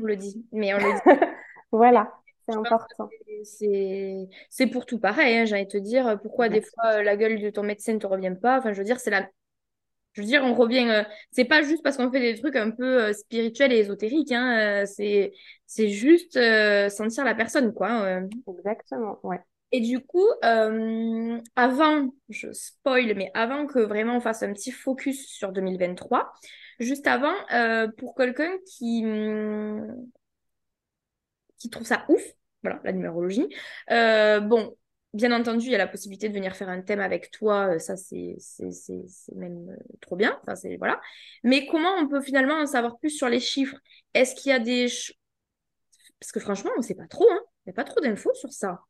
on le dit, mais on le dit. <laughs> voilà, c'est important. C'est pour tout pareil, hein, j'allais te dire, pourquoi des fois la gueule de ton médecin ne te revient pas. Enfin, je veux dire, c'est la je veux dire, on revient. Euh, c'est pas juste parce qu'on fait des trucs un peu euh, spirituels et ésotériques. Hein, euh, c'est juste sentir la personne, quoi. Exactement, ouais. Et du coup, avant, je spoil, mais avant que vraiment on fasse un petit focus sur 2023, juste avant, pour quelqu'un qui qui trouve ça ouf, voilà, la numérologie. bon, Bien entendu, il y a la possibilité de venir faire un thème avec toi, euh, ça c'est même euh, trop bien, enfin, voilà. Mais comment on peut finalement en savoir plus sur les chiffres? Est-ce qu'il y a des... Parce que franchement, on ne sait pas trop, hein. il n'y a pas trop d'infos sur ça.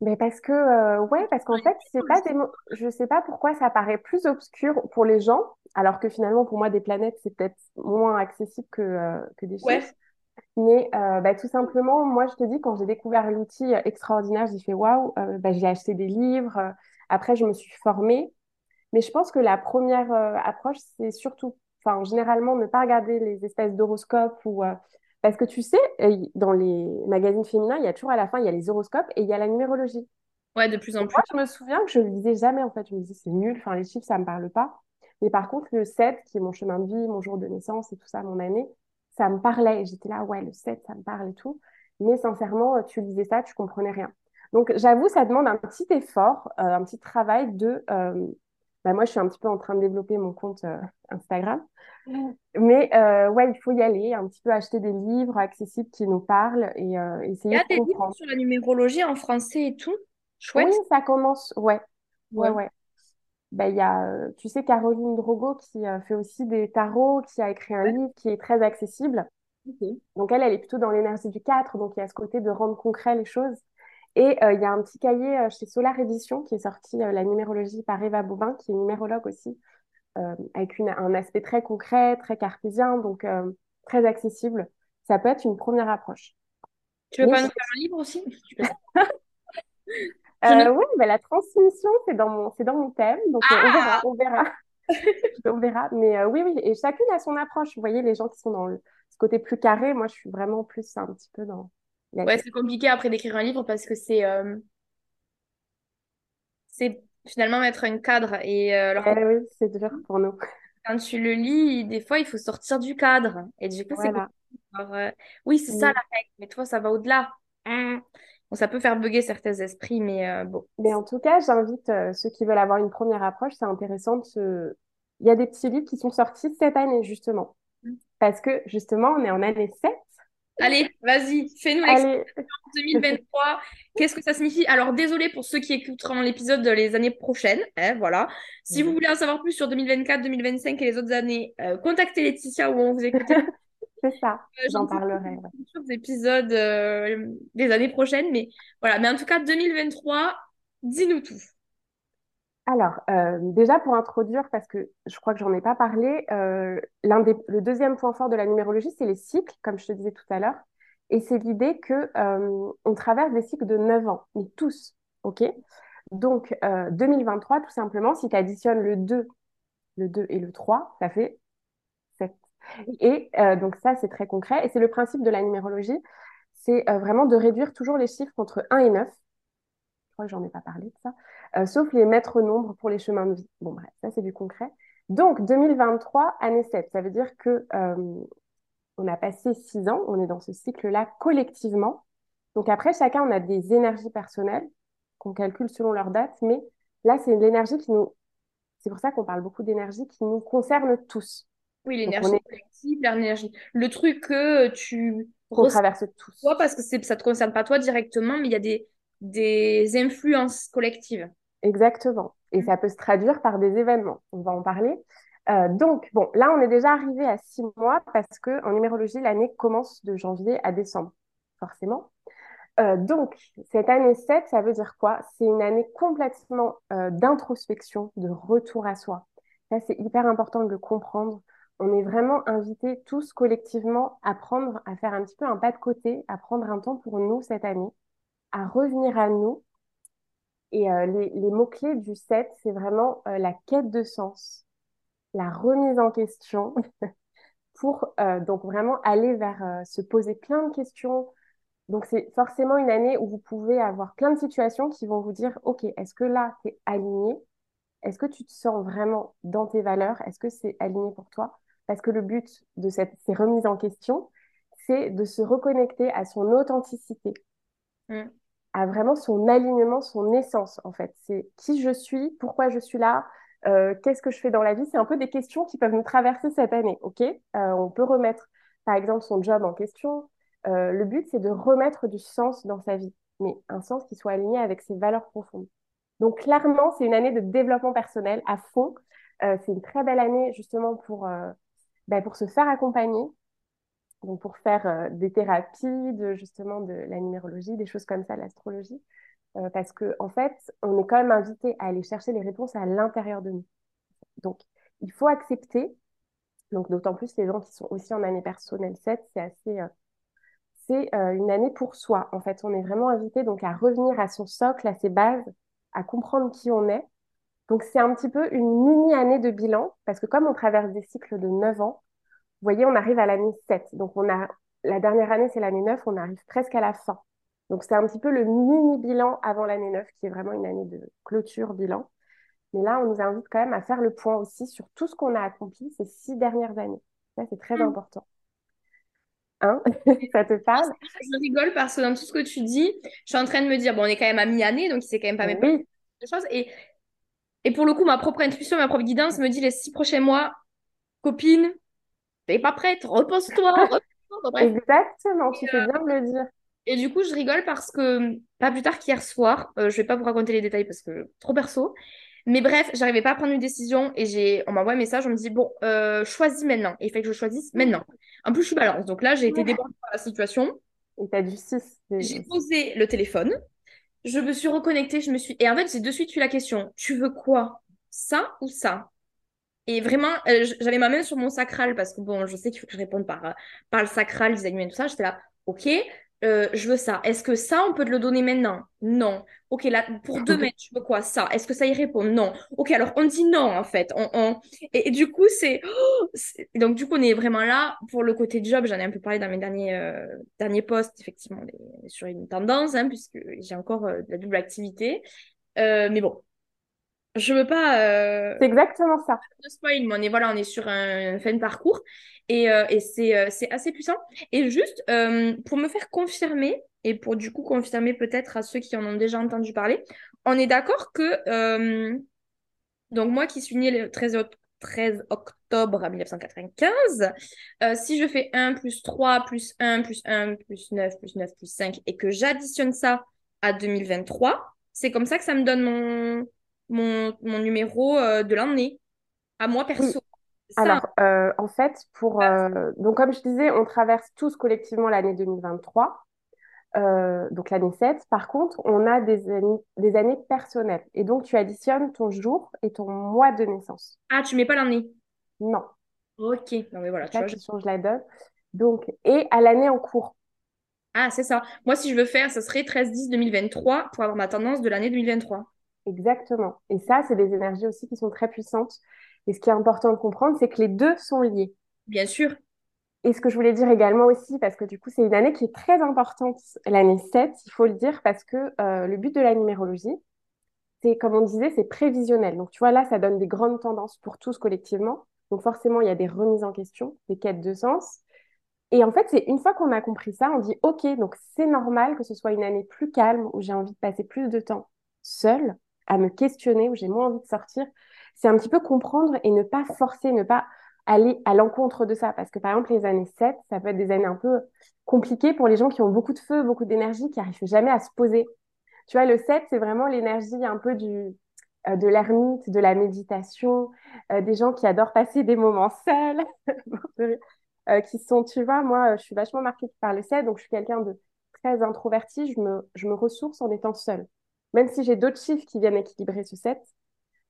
Mais parce que, euh, ouais, parce qu'en fait, c'est pas des je sais pas pourquoi ça paraît plus obscur pour les gens, alors que finalement, pour moi, des planètes, c'est peut-être moins accessible que, que des chiffres. Mais euh, bah, tout simplement, moi, je te dis, quand j'ai découvert l'outil euh, extraordinaire, j'ai fait waouh, euh, bah, j'ai acheté des livres. après, je me suis formée. Mais je pense que la première approche, c'est surtout, enfin, généralement, ne pas regarder les espèces d'horoscopes ou. parce que tu sais, dans les magazines féminins, il y a toujours à la fin, il y a les horoscopes et il y a la numérologie. Ouais, de plus en plus. Moi, je me souviens que je ne lisais jamais, en fait. Je me disais, c'est nul, enfin, les chiffres, ça ne me parle pas. Mais par contre, le 7, qui est mon chemin de vie, mon jour de naissance et tout ça, mon année, ça me parlait. J'étais là, ouais, le 7, ça me parle et tout. Mais sincèrement, tu lisais ça, tu comprenais rien. Donc, j'avoue, ça demande un petit effort, euh, un petit travail de. Euh, bah, moi, je suis un petit peu en train de développer mon compte euh, Instagram. Mais ouais, il faut y aller, un petit peu acheter des livres accessibles qui nous parlent et essayer de comprendre. Il y a des livres sur la numérologie en français et tout? Chouette. Oui, ça commence. Ouais. Ouais, ouais. Ben, il y a, euh, tu sais, Caroline Drogo qui euh, fait aussi des tarots, qui a écrit un livre qui est très accessible. Donc elle, elle est plutôt dans l'énergie du 4, donc il y a ce côté de rendre concret les choses. Et euh, il y a un petit cahier chez Solar Edition qui est sorti, la numérologie par Eva Bobin, qui est numérologue aussi, avec une, un aspect très concret, très cartésien, donc très accessible. Ça peut être une première approche. Tu veux pas nous faire un livre aussi? <laughs> Euh, oui, mais la transmission, c'est dans mon, c'est dans mon thème, donc euh, on verra, ah on verra. <laughs> on verra. Mais euh, oui, oui, et chacune a son approche. Vous voyez, les gens qui sont dans le, ce côté plus carré, moi, je suis vraiment plus un petit peu dans. Ouais, c'est compliqué après d'écrire un livre parce que c'est, c'est finalement mettre un cadre et alors. Eh oui, c'est dur pour nous. Quand tu le lis, des fois, il faut sortir du cadre et du coup, c'est oui, c'est ça la règle. Mais toi, ça va au-delà. Ça peut faire bugger certains esprits, mais euh, bon. Mais en tout cas, j'invite euh, ceux qui veulent avoir une première approche, c'est intéressant de se... Il y a des petits livres qui sont sortis cette année, justement. Mm. Parce que, justement, on est en année 7. Allez, vas-y, fais-nous l'expérience 2023. Qu'est-ce que ça signifie? Alors, désolé pour ceux qui écouteront l'épisode les années prochaines. Hein, voilà. Si vous mm. voulez en savoir plus sur 2024, 2025 et les autres années, euh, contactez Laetitia ou on vous écoute. <laughs> C'est ça, euh, j'en parlerai. Sur des épisodes euh, des années prochaines, mais voilà. Mais en tout cas, 2023, dis-nous tout. Alors, euh, déjà pour introduire, parce que je crois que j'en ai pas parlé, l'un des, le deuxième point fort de la numérologie, c'est les cycles, comme je te disais tout à l'heure. Et c'est l'idée que on traverse des cycles de 9 ans, mais tous, ok? Donc, 2023, tout simplement, si tu additionnes le 2, le 2 et le 3, ça fait et euh, donc ça, c'est très concret. Et c'est le principe de la numérologie, c'est euh, vraiment de réduire toujours les chiffres entre 1 et 9. Je crois que j'en ai pas parlé de ça. Euh, sauf les maîtres nombres pour les chemins de vie. Bon, bref, ça, c'est du concret. Donc, 2023, année 7, ça veut dire que on a passé 6 ans, on est dans ce cycle-là collectivement. Donc après, chacun, on a des énergies personnelles qu'on calcule selon leur date, mais là, c'est l'énergie qui nous... C'est pour ça qu'on parle beaucoup d'énergie qui nous concerne tous. Oui, l'énergie collective, l'énergie. Le truc que tu qu'on traverse tous. Toi, parce que ça ne te concerne pas toi directement, mais il y a des, des influences collectives. Exactement. Et ça peut se traduire par des événements. On va en parler. Euh, donc, bon, là, on est déjà arrivé à six mois parce qu'en numérologie, l'année commence de janvier à décembre, forcément. Euh, donc, cette année 7, ça veut dire quoi? C'est une année complètement euh, d'introspection, de retour à soi. Ça, c'est hyper important de le comprendre on est vraiment invités tous collectivement à prendre, à faire un petit peu un pas de côté, à prendre un temps pour nous cette année, à revenir à nous. Et euh, les, mots-clés du 7, c'est vraiment euh, la quête de sens, la remise en question, <laughs> pour donc vraiment aller vers se poser plein de questions. Donc c'est forcément une année où vous pouvez avoir plein de situations qui vont vous dire, OK, est-ce que là, tu es aligné? Est-ce que tu te sens vraiment dans tes valeurs? Est-ce que c'est aligné pour toi? Parce que le but de cette, ces remises en question, c'est de se reconnecter à son authenticité, mm. à vraiment son alignement, son essence, en fait. C'est qui je suis, pourquoi je suis là, euh, qu'est-ce que je fais dans la vie. C'est un peu des questions qui peuvent nous traverser cette année, ok? Euh, On peut remettre, par exemple, son job en question. Euh, le but, c'est de remettre du sens dans sa vie, mais un sens qui soit aligné avec ses valeurs profondes. Donc, clairement, c'est une année de développement personnel à fond. c'est une très belle année, justement, pour, ben, pour se faire accompagner, donc pour faire euh, des thérapies, de, justement de la numérologie, des choses comme ça, l'astrologie. Euh, parce que en fait, on est quand même invité à aller chercher les réponses à l'intérieur de nous. Donc, il faut accepter. Donc, d'autant plus les gens qui sont aussi en année personnelle 7, c'est assez, euh, c'est une année pour soi. En fait, on est vraiment invité donc à revenir à son socle, à ses bases, à comprendre qui on est. Donc, c'est un petit peu une mini année de bilan parce que comme on traverse des cycles de 9 ans, vous voyez, on arrive à l'année 7. Donc, on a, la dernière année, c'est l'année 9, on arrive presque à la fin. Donc, c'est un petit peu le mini-bilan avant l'année 9, qui est vraiment une année de clôture, bilan. Mais là, on nous invite quand même à faire le point aussi sur tout ce qu'on a accompli ces six dernières années. Ça, c'est très mm. important. Hein? <laughs> Ça te parle? Je rigole parce que dans tout ce que tu dis, je suis en train de me dire, bon, on est quand même à mi-année, donc c'est quand même pas mes oui. choses. Et, et pour le coup, ma propre intuition, ma propre guidance me dit les six prochains mois, copine, t'es pas prête, repose-toi. <laughs> Exactement, tu fais bien de le dire. Et du coup, je rigole parce que pas plus tard qu'hier soir, euh, je vais pas vous raconter les détails parce que trop perso. Mais bref, j'arrivais pas à prendre une décision et j'ai, on m'envoie un message, on me dit bon, euh, choisis maintenant. Et il fait que je choisisse maintenant. En plus, je suis balance, donc là, j'ai été débordée par la situation. Et t'as du 6. J'ai posé le téléphone, je me suis reconnectée, je me suis. Et en fait, j'ai de suite eu la question tu veux quoi? Ça ou ça? Et vraiment, euh, j'avais ma main sur mon sacral parce que bon, je sais qu'il faut que je réponde par, euh, par le sacral, les animaux et tout ça. J'étais là, ok, euh, je veux ça. Est-ce que ça, on peut te le donner maintenant? Non. Ok, là, pour demain, tu veux quoi? Ça. Est-ce que ça y répond? Non. Ok, alors on dit non, en fait. On, Et, du coup, oh, <gasps> c'est. Donc, du coup, on est vraiment là. Pour le côté job, j'en ai un peu parlé dans mes derniers, derniers posts, effectivement, sur une tendance, hein, puisque j'ai encore de la double activité. mais bon, je veux pas. Euh, c'est exactement ça. De spoil, mais on est, voilà, on est sur un fin de parcours et, euh, euh, c'est assez puissant. Et juste pour me faire confirmer, et pour du coup confirmer peut-être à ceux qui en ont déjà entendu parler, on est d'accord que. donc, moi qui suis née le 13, 13 octobre 1995, si je fais 1 plus 3 plus 1 plus 1 plus 9 plus 9 plus 5 et que j'additionne ça à 2023, c'est comme ça que ça me donne mon numéro euh, de l'année, à moi perso. Alors, euh, en fait, pour euh, donc comme je disais, on traverse tous collectivement l'année 2023, donc l'année 7. Par contre, on a des années, des années personnelles. Et donc, tu additionnes ton jour et ton mois de naissance. Ah, tu mets pas l'année? Non. Ok. Non, mais voilà, tu vois, je... je la donne. Donc, et à l'année en cours. Ah, c'est ça. Moi, si je veux faire, ce serait 13-10-2023 pour avoir ma tendance de l'année 2023. Exactement. Et ça, c'est des énergies aussi qui sont très puissantes. Et ce qui est important de comprendre, c'est que les deux sont liés. Bien sûr. Et ce que je voulais dire également aussi, parce que du coup, c'est une année qui est très importante, l'année 7, il faut le dire, parce que euh, le but de la numérologie, c'est, comme on disait, c'est prévisionnel. Donc, tu vois, là, ça donne des grandes tendances pour tous collectivement. Donc, forcément, il y a des remises en question, des quêtes de sens. Et en fait, c'est une fois qu'on a compris ça, on dit, OK, donc c'est normal que ce soit une année plus calme, où j'ai envie de passer plus de temps seule, à me questionner, où j'ai moins envie de sortir, c'est un petit peu comprendre et ne pas forcer, ne pas aller à l'encontre de ça. Parce que par exemple, les années 7, ça peut être des années un peu compliquées pour les gens qui ont beaucoup de feu, beaucoup d'énergie, qui n'arrivent jamais à se poser. Tu vois, le 7, c'est vraiment l'énergie un peu du, euh, de l'ermite, de la méditation, euh, des gens qui adorent passer des moments seuls, <laughs> euh, qui sont, tu vois, moi, je suis vachement marquée par le 7, donc je suis quelqu'un de très introverti, je me, je me ressource en étant seule. Même si j'ai d'autres chiffres qui viennent équilibrer ce 7, euh,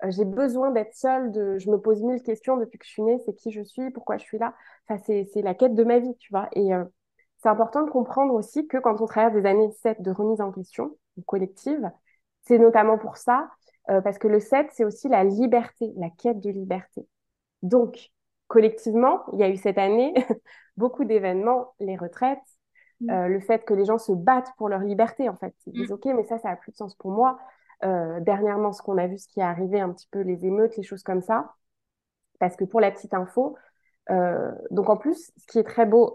j'ai besoin d'être seule, de... je me pose mille questions depuis que je suis née, c'est qui je suis, pourquoi je suis là. Enfin, c'est la quête de ma vie, tu vois. Et euh, c'est important de comprendre aussi que quand on traverse des années 7 de remise en question collective, c'est notamment pour ça, euh, parce que le 7, c'est aussi la liberté, la quête de liberté. Donc, collectivement, il y a eu cette année <laughs> beaucoup d'événements, les retraites, mm. euh, le fait que les gens se battent pour leur liberté, en fait. Ils disent, mm. OK, mais ça, ça n'a plus de sens pour moi. Euh, dernièrement, ce qu'on a vu, ce qui est arrivé, un petit peu les émeutes, les choses comme ça. Parce que pour la petite info, euh, donc en plus, ce qui est très beau,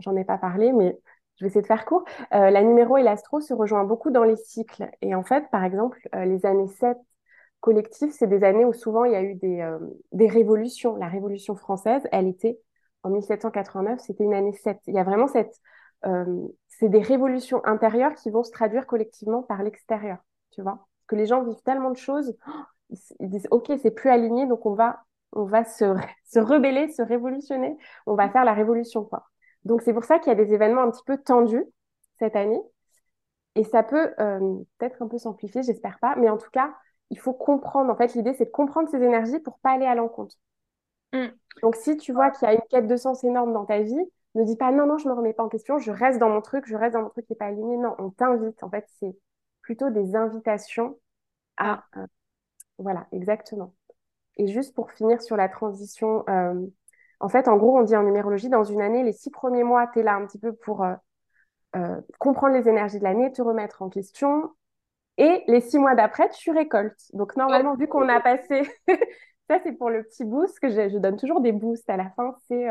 j'en ai pas parlé, mais je vais essayer de faire court. la numéro et l'astro se rejoignent beaucoup dans les cycles. Et en fait, par exemple, les années 7 collectives, c'est des années où souvent il y a eu des, des révolutions. La Révolution française, elle était en 1789, c'était une année 7. Il y a vraiment cette... Euh, c'est des révolutions intérieures qui vont se traduire collectivement par l'extérieur, tu vois. Parce que les gens vivent tellement de choses, <gasps> ils disent, OK, c'est plus aligné, donc on va, on va se, <laughs> se rebeller, se révolutionner, on va faire la révolution, quoi. Donc c'est pour ça qu'il y a des événements un petit peu tendus cette année. Et ça peut euh, peut-être un peu s'amplifier, j'espère pas, mais en tout cas, il faut comprendre. En fait, l'idée, c'est de comprendre ces énergies pour pas aller à l'encontre. Mm. Donc, si tu vois qu'il y a une quête de sens énorme dans ta vie, ne dis pas non, non, je ne me remets pas en question, je reste dans mon truc, je reste dans mon truc qui n'est pas aligné. Non, on t'invite. En fait, c'est plutôt des invitations à. Ah. Euh, voilà, exactement. Et juste pour finir sur la transition, euh, en fait, en gros, on dit en numérologie, dans une année, les six premiers mois, tu es là un petit peu pour euh, comprendre les énergies de l'année, te remettre en question. Et les six mois d'après, tu récoltes. Donc, normalement, vu qu'on a passé <laughs> Ça, c'est pour le petit boost que je, donne toujours des boosts à la fin. C'est,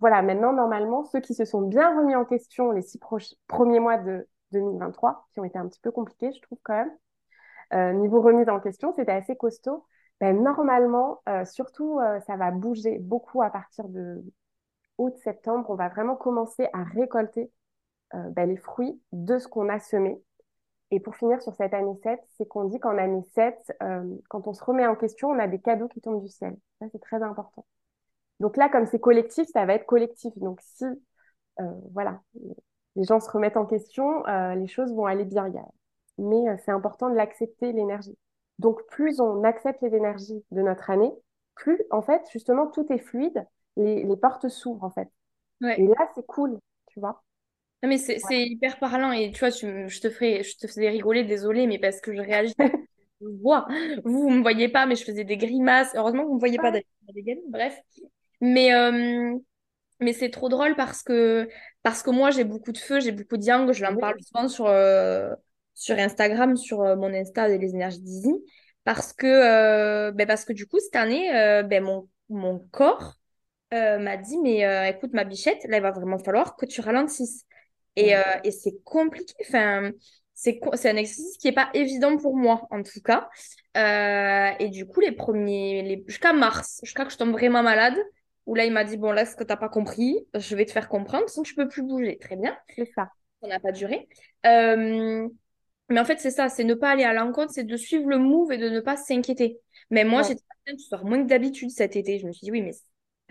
voilà, maintenant, normalement, ceux qui se sont bien remis en question les six premiers mois de 2023, qui ont été un petit peu compliqués, je trouve quand même, euh, niveau remise en question, c'était assez costaud. Ben, normalement, euh, surtout, ça va bouger beaucoup à partir de août-septembre. On va vraiment commencer à récolter ben, les fruits de ce qu'on a semé. Et pour finir sur cette année 7, c'est qu'on dit qu'en année 7, euh, quand on se remet en question, on a des cadeaux qui tombent du ciel. Ça, c'est très important. Donc là, comme c'est collectif, ça va être collectif. Donc si, euh, voilà, les gens se remettent en question, euh, les choses vont aller bien. Mais c'est important de l'accepter, l'énergie. Donc plus on accepte les énergies de notre année, plus, en fait, justement, tout est fluide, les, portes s'ouvrent, en fait. Et là, c'est cool, tu vois. Non, mais c'est hyper parlant et tu vois, je, te ferai, je te faisais rigoler, désolé, mais parce que je réagis. <laughs> je vois. Vous, ne me voyez pas, mais je faisais des grimaces. Heureusement vous ne me voyez pas des bref. Mais, euh, mais c'est trop drôle parce que, parce que moi, j'ai beaucoup de feu, j'ai beaucoup de yang. Je l'en parle souvent sur, euh, sur Instagram, sur euh, mon Insta et les énergies d'Easy. Parce que, ben parce que du coup, cette année, ben mon, mon corps m'a dit, mais écoute, ma bichette, là, il va vraiment falloir que tu ralentisses. Et, euh, et c'est compliqué. Enfin, c'est un exercice qui n'est pas évident pour moi, en tout cas. Euh, et du coup, les premiers, les... jusqu'à mars, jusqu'à que je tombe vraiment malade, où là, il m'a dit Bon, là, ce que tu n'as pas compris, je vais te faire comprendre, sinon tu peux plus bouger. Très bien. C'est ça. Ça n'a pas duré. Euh, mais en fait, c'est ça c'est ne pas aller à l'encontre, c'est de suivre le move et de ne pas s'inquiéter. Mais moi, j'étais en tu sors moins que d'habitude cet été. Je me suis dit Oui, mais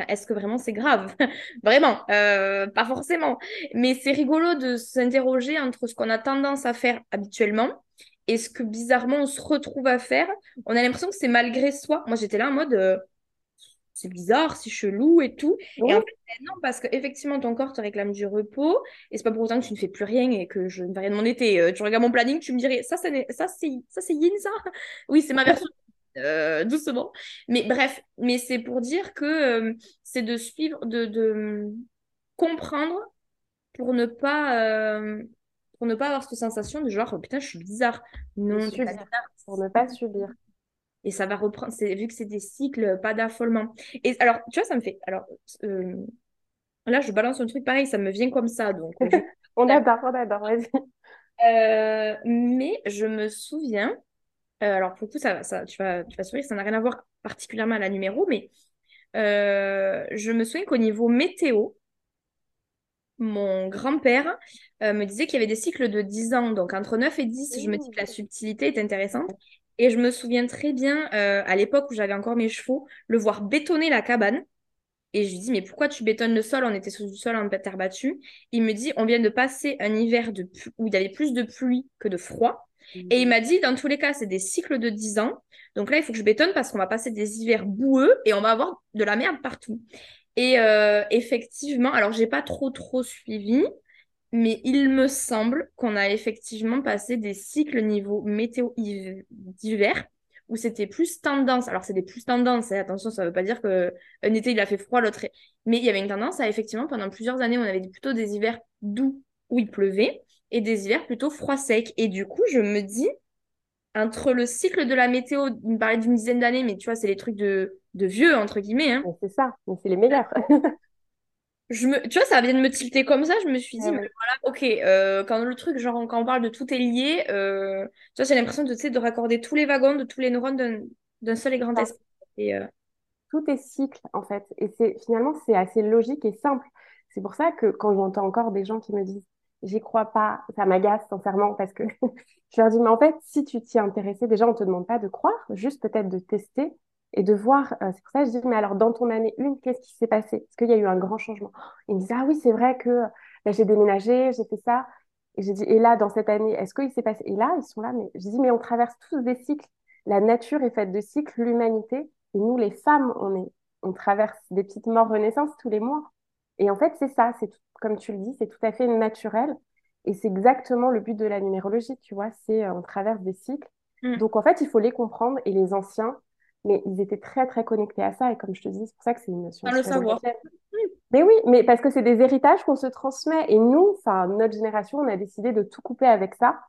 est-ce que vraiment c'est grave? <laughs> Vraiment, euh, pas forcément. Mais c'est rigolo de s'interroger entre ce qu'on a tendance à faire habituellement et ce que bizarrement on se retrouve à faire. On a l'impression que c'est malgré soi. Moi, j'étais là en mode euh, c'est bizarre, c'est chelou et tout. Et en fait, ben non, parce qu'effectivement, ton corps te réclame du repos et c'est pas pour autant que tu ne fais plus rien et que je ne vais rien de mon été. Euh, tu regardes mon planning, tu me dirais ça, ça, ça c'est ça, yin, ça <laughs> Oui, c'est ma version euh, doucement. Mais bref, mais c'est pour dire que euh, c'est de suivre, de, de, comprendre pour ne pas euh, pour ne pas avoir cette sensation de genre oh, putain je suis bizarre. Non, bizarre. Pour ne pas subir. Et ça va reprendre, c'est vu que c'est des cycles, pas d'affolement. Et alors, tu vois, ça me fait. Alors, là, je balance un truc pareil, ça me vient comme ça. Donc, <laughs> on adore, on adore, vas-y. mais je me souviens, euh, alors, pour le coup, ça, ça, tu, vas, tu vas sourire, ça n'a rien à voir particulièrement à la numéro, mais euh, je me souviens qu'au niveau météo, mon grand-père euh, me disait qu'il y avait des cycles de 10 ans, donc entre 9 et 10, je me dis que la subtilité est intéressante. Et je me souviens très bien, à l'époque où j'avais encore mes chevaux, le voir bétonner la cabane. Et je lui dis, mais pourquoi tu bétonnes le sol? On était sur du sol en terre battue. Il me dit, on vient de passer un hiver de où il y avait plus de pluie que de froid. Et il m'a dit, dans tous les cas, c'est des cycles de 10 ans. Donc là, il faut que je bétonne parce qu'on va passer des hivers boueux et on va avoir de la merde partout. Et euh, effectivement, alors j'ai pas trop trop suivi, mais il me semble qu'on a effectivement passé des cycles niveau météo d'hiver où c'était plus tendance. Alors, c'est des plus tendances, hein, attention, ça veut pas dire qu'un été il a fait froid, l'autre. Mais il y avait une tendance à effectivement, pendant plusieurs années, on avait plutôt des hivers doux où il pleuvait et des hivers plutôt froid sec. Et du coup, je me dis, entre le cycle de la météo, il me parlait d'une dizaine d'années, mais tu vois, c'est les trucs de, de vieux, entre guillemets. Hein. C'est ça, c'est les meilleurs. <laughs> je me, tu vois, ça vient de me tilter comme ça. Je me suis dit, mais voilà, ok, euh, quand le truc, genre, quand on parle de tout est lié, euh, tu vois, j'ai l'impression de, de raccorder tous les wagons de tous les neurones d'un seul et grand esprit. Et, euh, Tout est cycle, en fait. Et c'est finalement, c'est assez logique et simple. C'est pour ça que quand j'entends encore des gens qui me disent, j'y crois pas, ça m'agace sincèrement parce que <laughs> je leur dis, mais en fait, si tu t'y es intéressé, déjà, on te demande pas de croire, juste peut-être de tester et de voir. Euh, c'est pour ça que je dis, mais alors, dans ton année une, qu'est-ce qui s'est passé? Est-ce qu'il y a eu un grand changement? Ils me disent, ah oui, c'est vrai que bah, j'ai déménagé, j'ai fait ça. Et j'ai dit, et là, dans cette année, est-ce qu'il s'est passé? Et là, ils sont là, mais je dis, mais on traverse tous des cycles. La nature est faite de cycles, l'humanité, et nous, les femmes, on est, on traverse des petites morts renaissances tous les mois. Et en fait, c'est ça, c'est comme tu le dis, c'est tout à fait naturel. Et c'est exactement le but de la numérologie, tu vois, c'est euh, on traverse des cycles. Mm. Donc en fait, il faut les comprendre et les anciens, mais ils étaient très très connectés à ça. Et comme je te dis, c'est pour ça que c'est une notion. le savoir. Mais oui, mais parce que c'est des héritages qu'on se transmet. Et nous, enfin, notre génération, on a décidé de tout couper avec ça.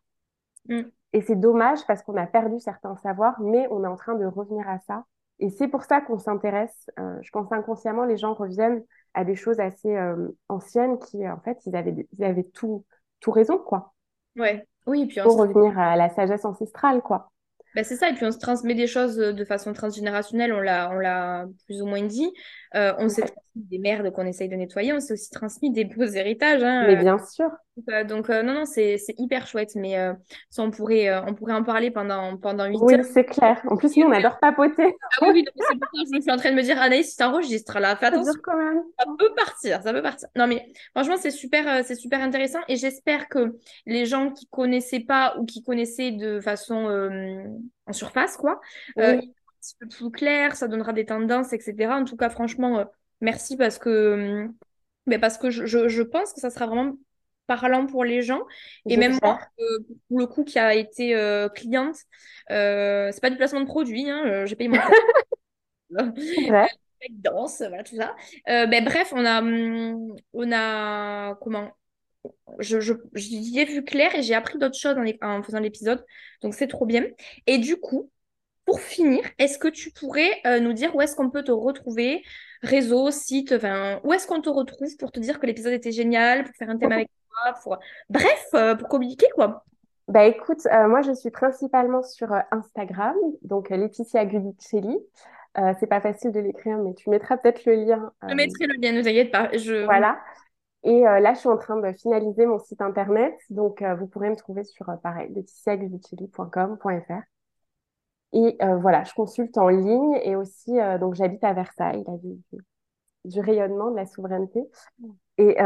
Mm. Et c'est dommage parce qu'on a perdu certains savoirs, mais on est en train de revenir à ça. Et c'est pour ça qu'on s'intéresse. Euh, je pense inconsciemment, les gens reviennent à des choses assez euh, anciennes qui, en fait, ils avaient, ils avaient tout, tout raison, quoi. Ouais. Oui, puis Pour revenir à la sagesse ancestrale, quoi. Bah, c'est ça, et puis on se transmet des choses de façon transgénérationnelle, on l'a, on l'a plus ou moins dit. Euh, on s'est transmis des merdes qu'on essaye de nettoyer, on s'est aussi transmis des beaux héritages. Hein, mais bien sûr. donc, euh, non, non, c'est, c'est hyper chouette, mais ça, on pourrait, on pourrait en parler pendant, pendant 8 oui, c'est clair. En plus, nous, on adore papoter. Ah oui, c'est pour ça que je suis en train de me dire, Anaïs, si t'enregistres là, fais attention. Quand même. Ça peut partir, ça peut partir. Non, mais franchement, c'est super, c'est super intéressant, et j'espère que les gens qui connaissaient pas ou qui connaissaient de façon en surface, quoi. Euh, un petit peu plus clair, ça donnera des tendances, etc. En tout cas, franchement, euh, merci parce que, mais parce que je, je, pense que ça sera vraiment parlant pour les gens. Et même moi, euh, pour le coup, qui a été cliente, c'est pas du placement de produit, hein, j'ai payé mon <laughs> <laughs> ouais. danse, voilà, tout ça. ben, bref, on a, hum, on a, comment je, je, j'y ai vu clair et j'ai appris d'autres choses en, faisant l'épisode. Donc c'est trop bien. Et du coup, pour finir, est-ce que tu pourrais euh, nous dire où est-ce qu'on peut te retrouver? Réseau, site, enfin, où est-ce qu'on te retrouve pour te dire que l'épisode était génial, pour faire un thème avec toi, pour... bref, euh, pour communiquer quoi bah écoute, euh, moi je suis principalement sur Instagram, donc Laetitia Gudicelli. c'est pas facile de l'écrire, mais tu mettras peut-être le lien. Je mettrai le lien, ne t'inquiète pas. Je... Voilà. Et euh, là, je suis en train de finaliser mon site internet. Donc, euh, vous pourrez me trouver sur, euh, pareil, leticiaguvicelli.com.fr. Et voilà, je consulte en ligne et aussi, donc j'habite à Versailles, la ville du, rayonnement, de la souveraineté. Et,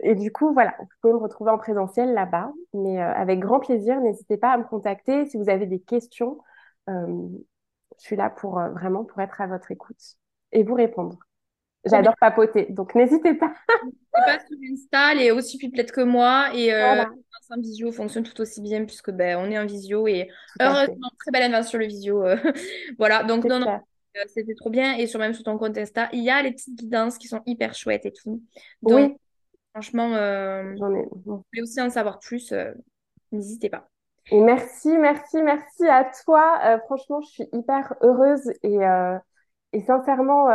et, du coup, voilà, vous pouvez me retrouver en présentiel là-bas. Mais avec grand plaisir, n'hésitez pas à me contacter si vous avez des questions. je suis là pour vraiment pour être à votre écoute et vous répondre. J'adore papoter, donc n'hésitez pas. <laughs> Pas sur Insta, elle est aussi pipelette que moi et euh, un visio fonctionne tout aussi bien puisque ben, on est en visio et heureusement très belle invention sur le visio. Euh. <laughs> voilà, donc non, non, euh, c'était trop bien et sur même sur ton compte Insta, il y a les petites guidances qui sont hyper chouettes et tout. Donc, oui. franchement, euh, j'en ai. Vous voulez aussi en savoir plus, n'hésitez pas. Et merci, merci, merci à toi. franchement, je suis hyper heureuse et, et sincèrement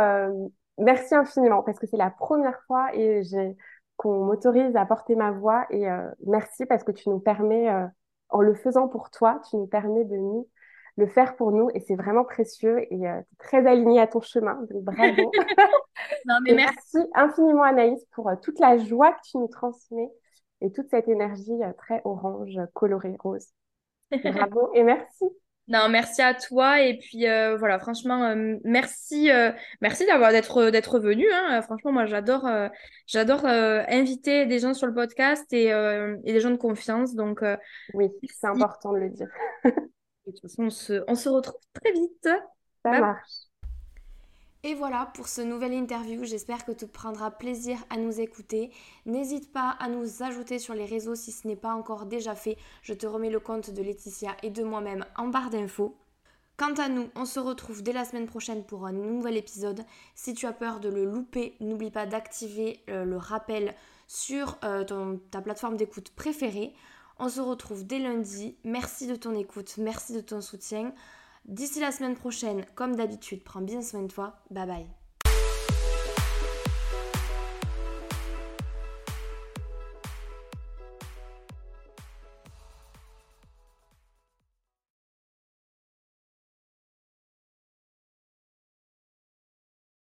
merci infiniment parce que c'est la première fois et j'ai qu'on m'autorise à porter ma voix et euh, merci parce que tu nous permets, euh, en le faisant pour toi, tu nous permets de nous le faire pour nous et c'est vraiment précieux et euh, très aligné à ton chemin, donc bravo. <laughs> non, mais merci. infiniment Anaïs pour toute la joie que tu nous transmets et toute cette énergie très orange, colorée, rose. <laughs> Bravo et merci. Non, merci à toi et puis euh, voilà, franchement, euh, merci, euh, merci d'avoir d'être d'être venu. Hein. Franchement, moi, j'adore, j'adore inviter des gens sur le podcast et, et, des gens de confiance. Donc oui, c'est important de le dire. de toute façon, on se, on se retrouve très vite. Ça marche. Et voilà pour ce nouvel interview. J'espère que tu prendras plaisir à nous écouter. N'hésite pas à nous ajouter sur les réseaux si ce n'est pas encore déjà fait. Je te remets le compte de Laetitia et de moi-même en barre d'infos. Quant à nous, on se retrouve dès la semaine prochaine pour un nouvel épisode. Si tu as peur de le louper, n'oublie pas d'activer euh, le rappel sur euh, ta plateforme d'écoute préférée. On se retrouve dès lundi. Merci de ton écoute, merci de ton soutien. D'ici la semaine prochaine, comme d'habitude, prends bien soin de toi. Bye bye.